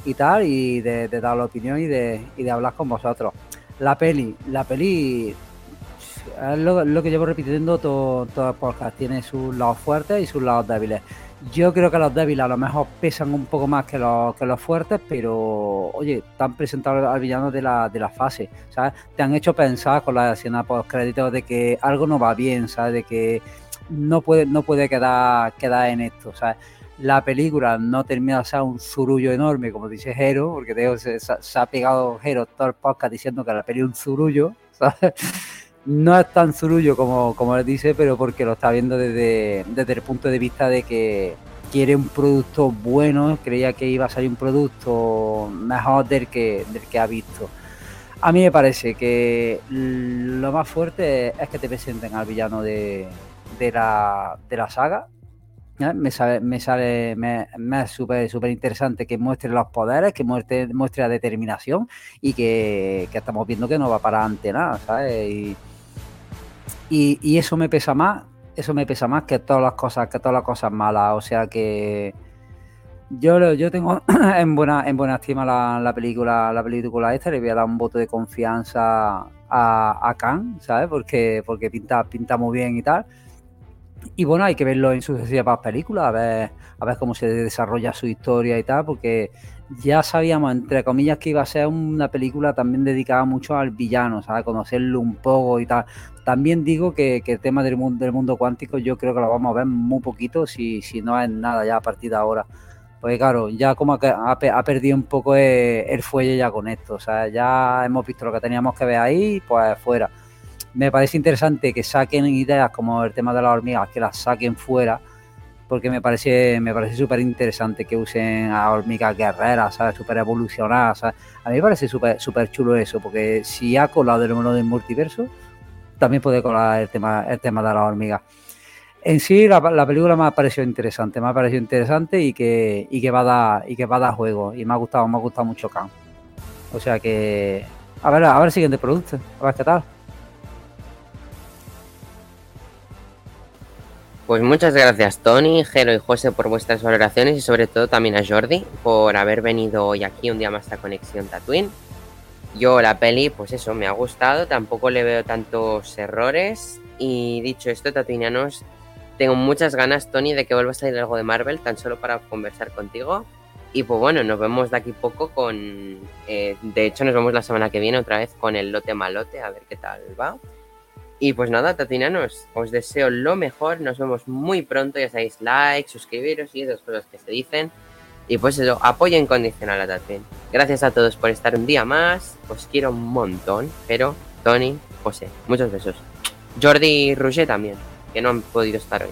y tal, y de, dar la opinión y de, hablar con vosotros. La peli, la peli es lo, que llevo repitiendo todo, todo el podcast. Tiene sus lados fuertes y sus lados débiles. Yo creo que los débiles a lo mejor pesan un poco más que los, que los fuertes, pero oye, te han presentado al villano de la, de la fase, ¿sabes? Te han hecho pensar con la escena post créditos de que algo no va bien, ¿sabes? De que no puede, no puede quedar, quedar en esto, ¿sabes? La película no termina de ser un zurullo enorme, como dice Jero, porque se, ha pegado Jero todo el podcast diciendo que la peli es un zurullo, ¿sabes? No es tan zurullo como, como él dice, pero porque lo está viendo desde, desde el punto de vista de que quiere un producto bueno, creía que iba a salir un producto mejor del que, del que ha visto. A mí me parece que lo más fuerte es que te presenten al villano de, de, la, de la saga. Me sale, me sale, me, es súper súper interesante que muestre los poderes, que muestre, muestre la determinación y que, estamos viendo que no va para ante nada, ¿sabes? Y, eso me pesa más, eso me pesa más que todas las cosas, que todas las cosas malas. O sea que yo, yo tengo en buena, en buena estima la, película, la película esta, le voy a dar un voto de confianza a, a Khan, ¿sabes? Porque, porque pinta, pinta muy bien y tal. Y bueno, hay que verlo en sucesivas películas, a ver, a ver cómo se desarrolla su historia y tal, porque ya sabíamos, entre comillas, que iba a ser una película también dedicada mucho al villano, ¿sabes? Conocerlo un poco y tal. También digo que, el tema del mundo, del mundo cuántico yo creo que lo vamos a ver muy poquito, si, si no es nada ya a partir de ahora. Pues claro, ya como ha, perdido un poco el, fuelle ya con esto. O sea, ya hemos visto lo que teníamos que ver ahí, pues fuera. Me parece interesante que saquen ideas como el tema de las hormigas, que las saquen fuera porque me parece me parece súper interesante que usen a hormigas guerreras, ¿sabes? Súper evolucionadas, A mí me parece súper chulo eso, porque si ha colado el mundo del multiverso, también puede colar el tema, el tema de las hormigas. En sí, la, película me ha parecido interesante, me ha parecido interesante y que, y que va a dar, y que va a juego. Y me ha gustado, me ha gustado mucho Khan. O sea que. A ver, a ver el siguiente producto, a ver qué tal. Pues muchas gracias Tony, Jero y José por vuestras valoraciones y sobre todo también a Jordi por haber venido hoy aquí un día más a Conexión Tatooine. Yo la peli, pues eso, me ha gustado, tampoco le veo tantos errores y dicho esto, tatuinianos, Tengo muchas ganas, Tony, de que vuelva a salir algo de Marvel, tan solo para conversar contigo. Y pues bueno, nos vemos de aquí poco con... eh, de hecho, nos vemos la semana que viene otra vez con el lote malote, a ver qué tal va. Y pues nada, tatinanos, os deseo lo mejor, nos vemos muy pronto, ya sabéis, like, suscribiros y esas cosas que se dicen. Y pues eso, apoyo incondicional a Tatwin. Gracias a todos por estar un día más, os quiero un montón, pero Tony, José, muchos besos. Jordi y Roger también, que no han podido estar hoy.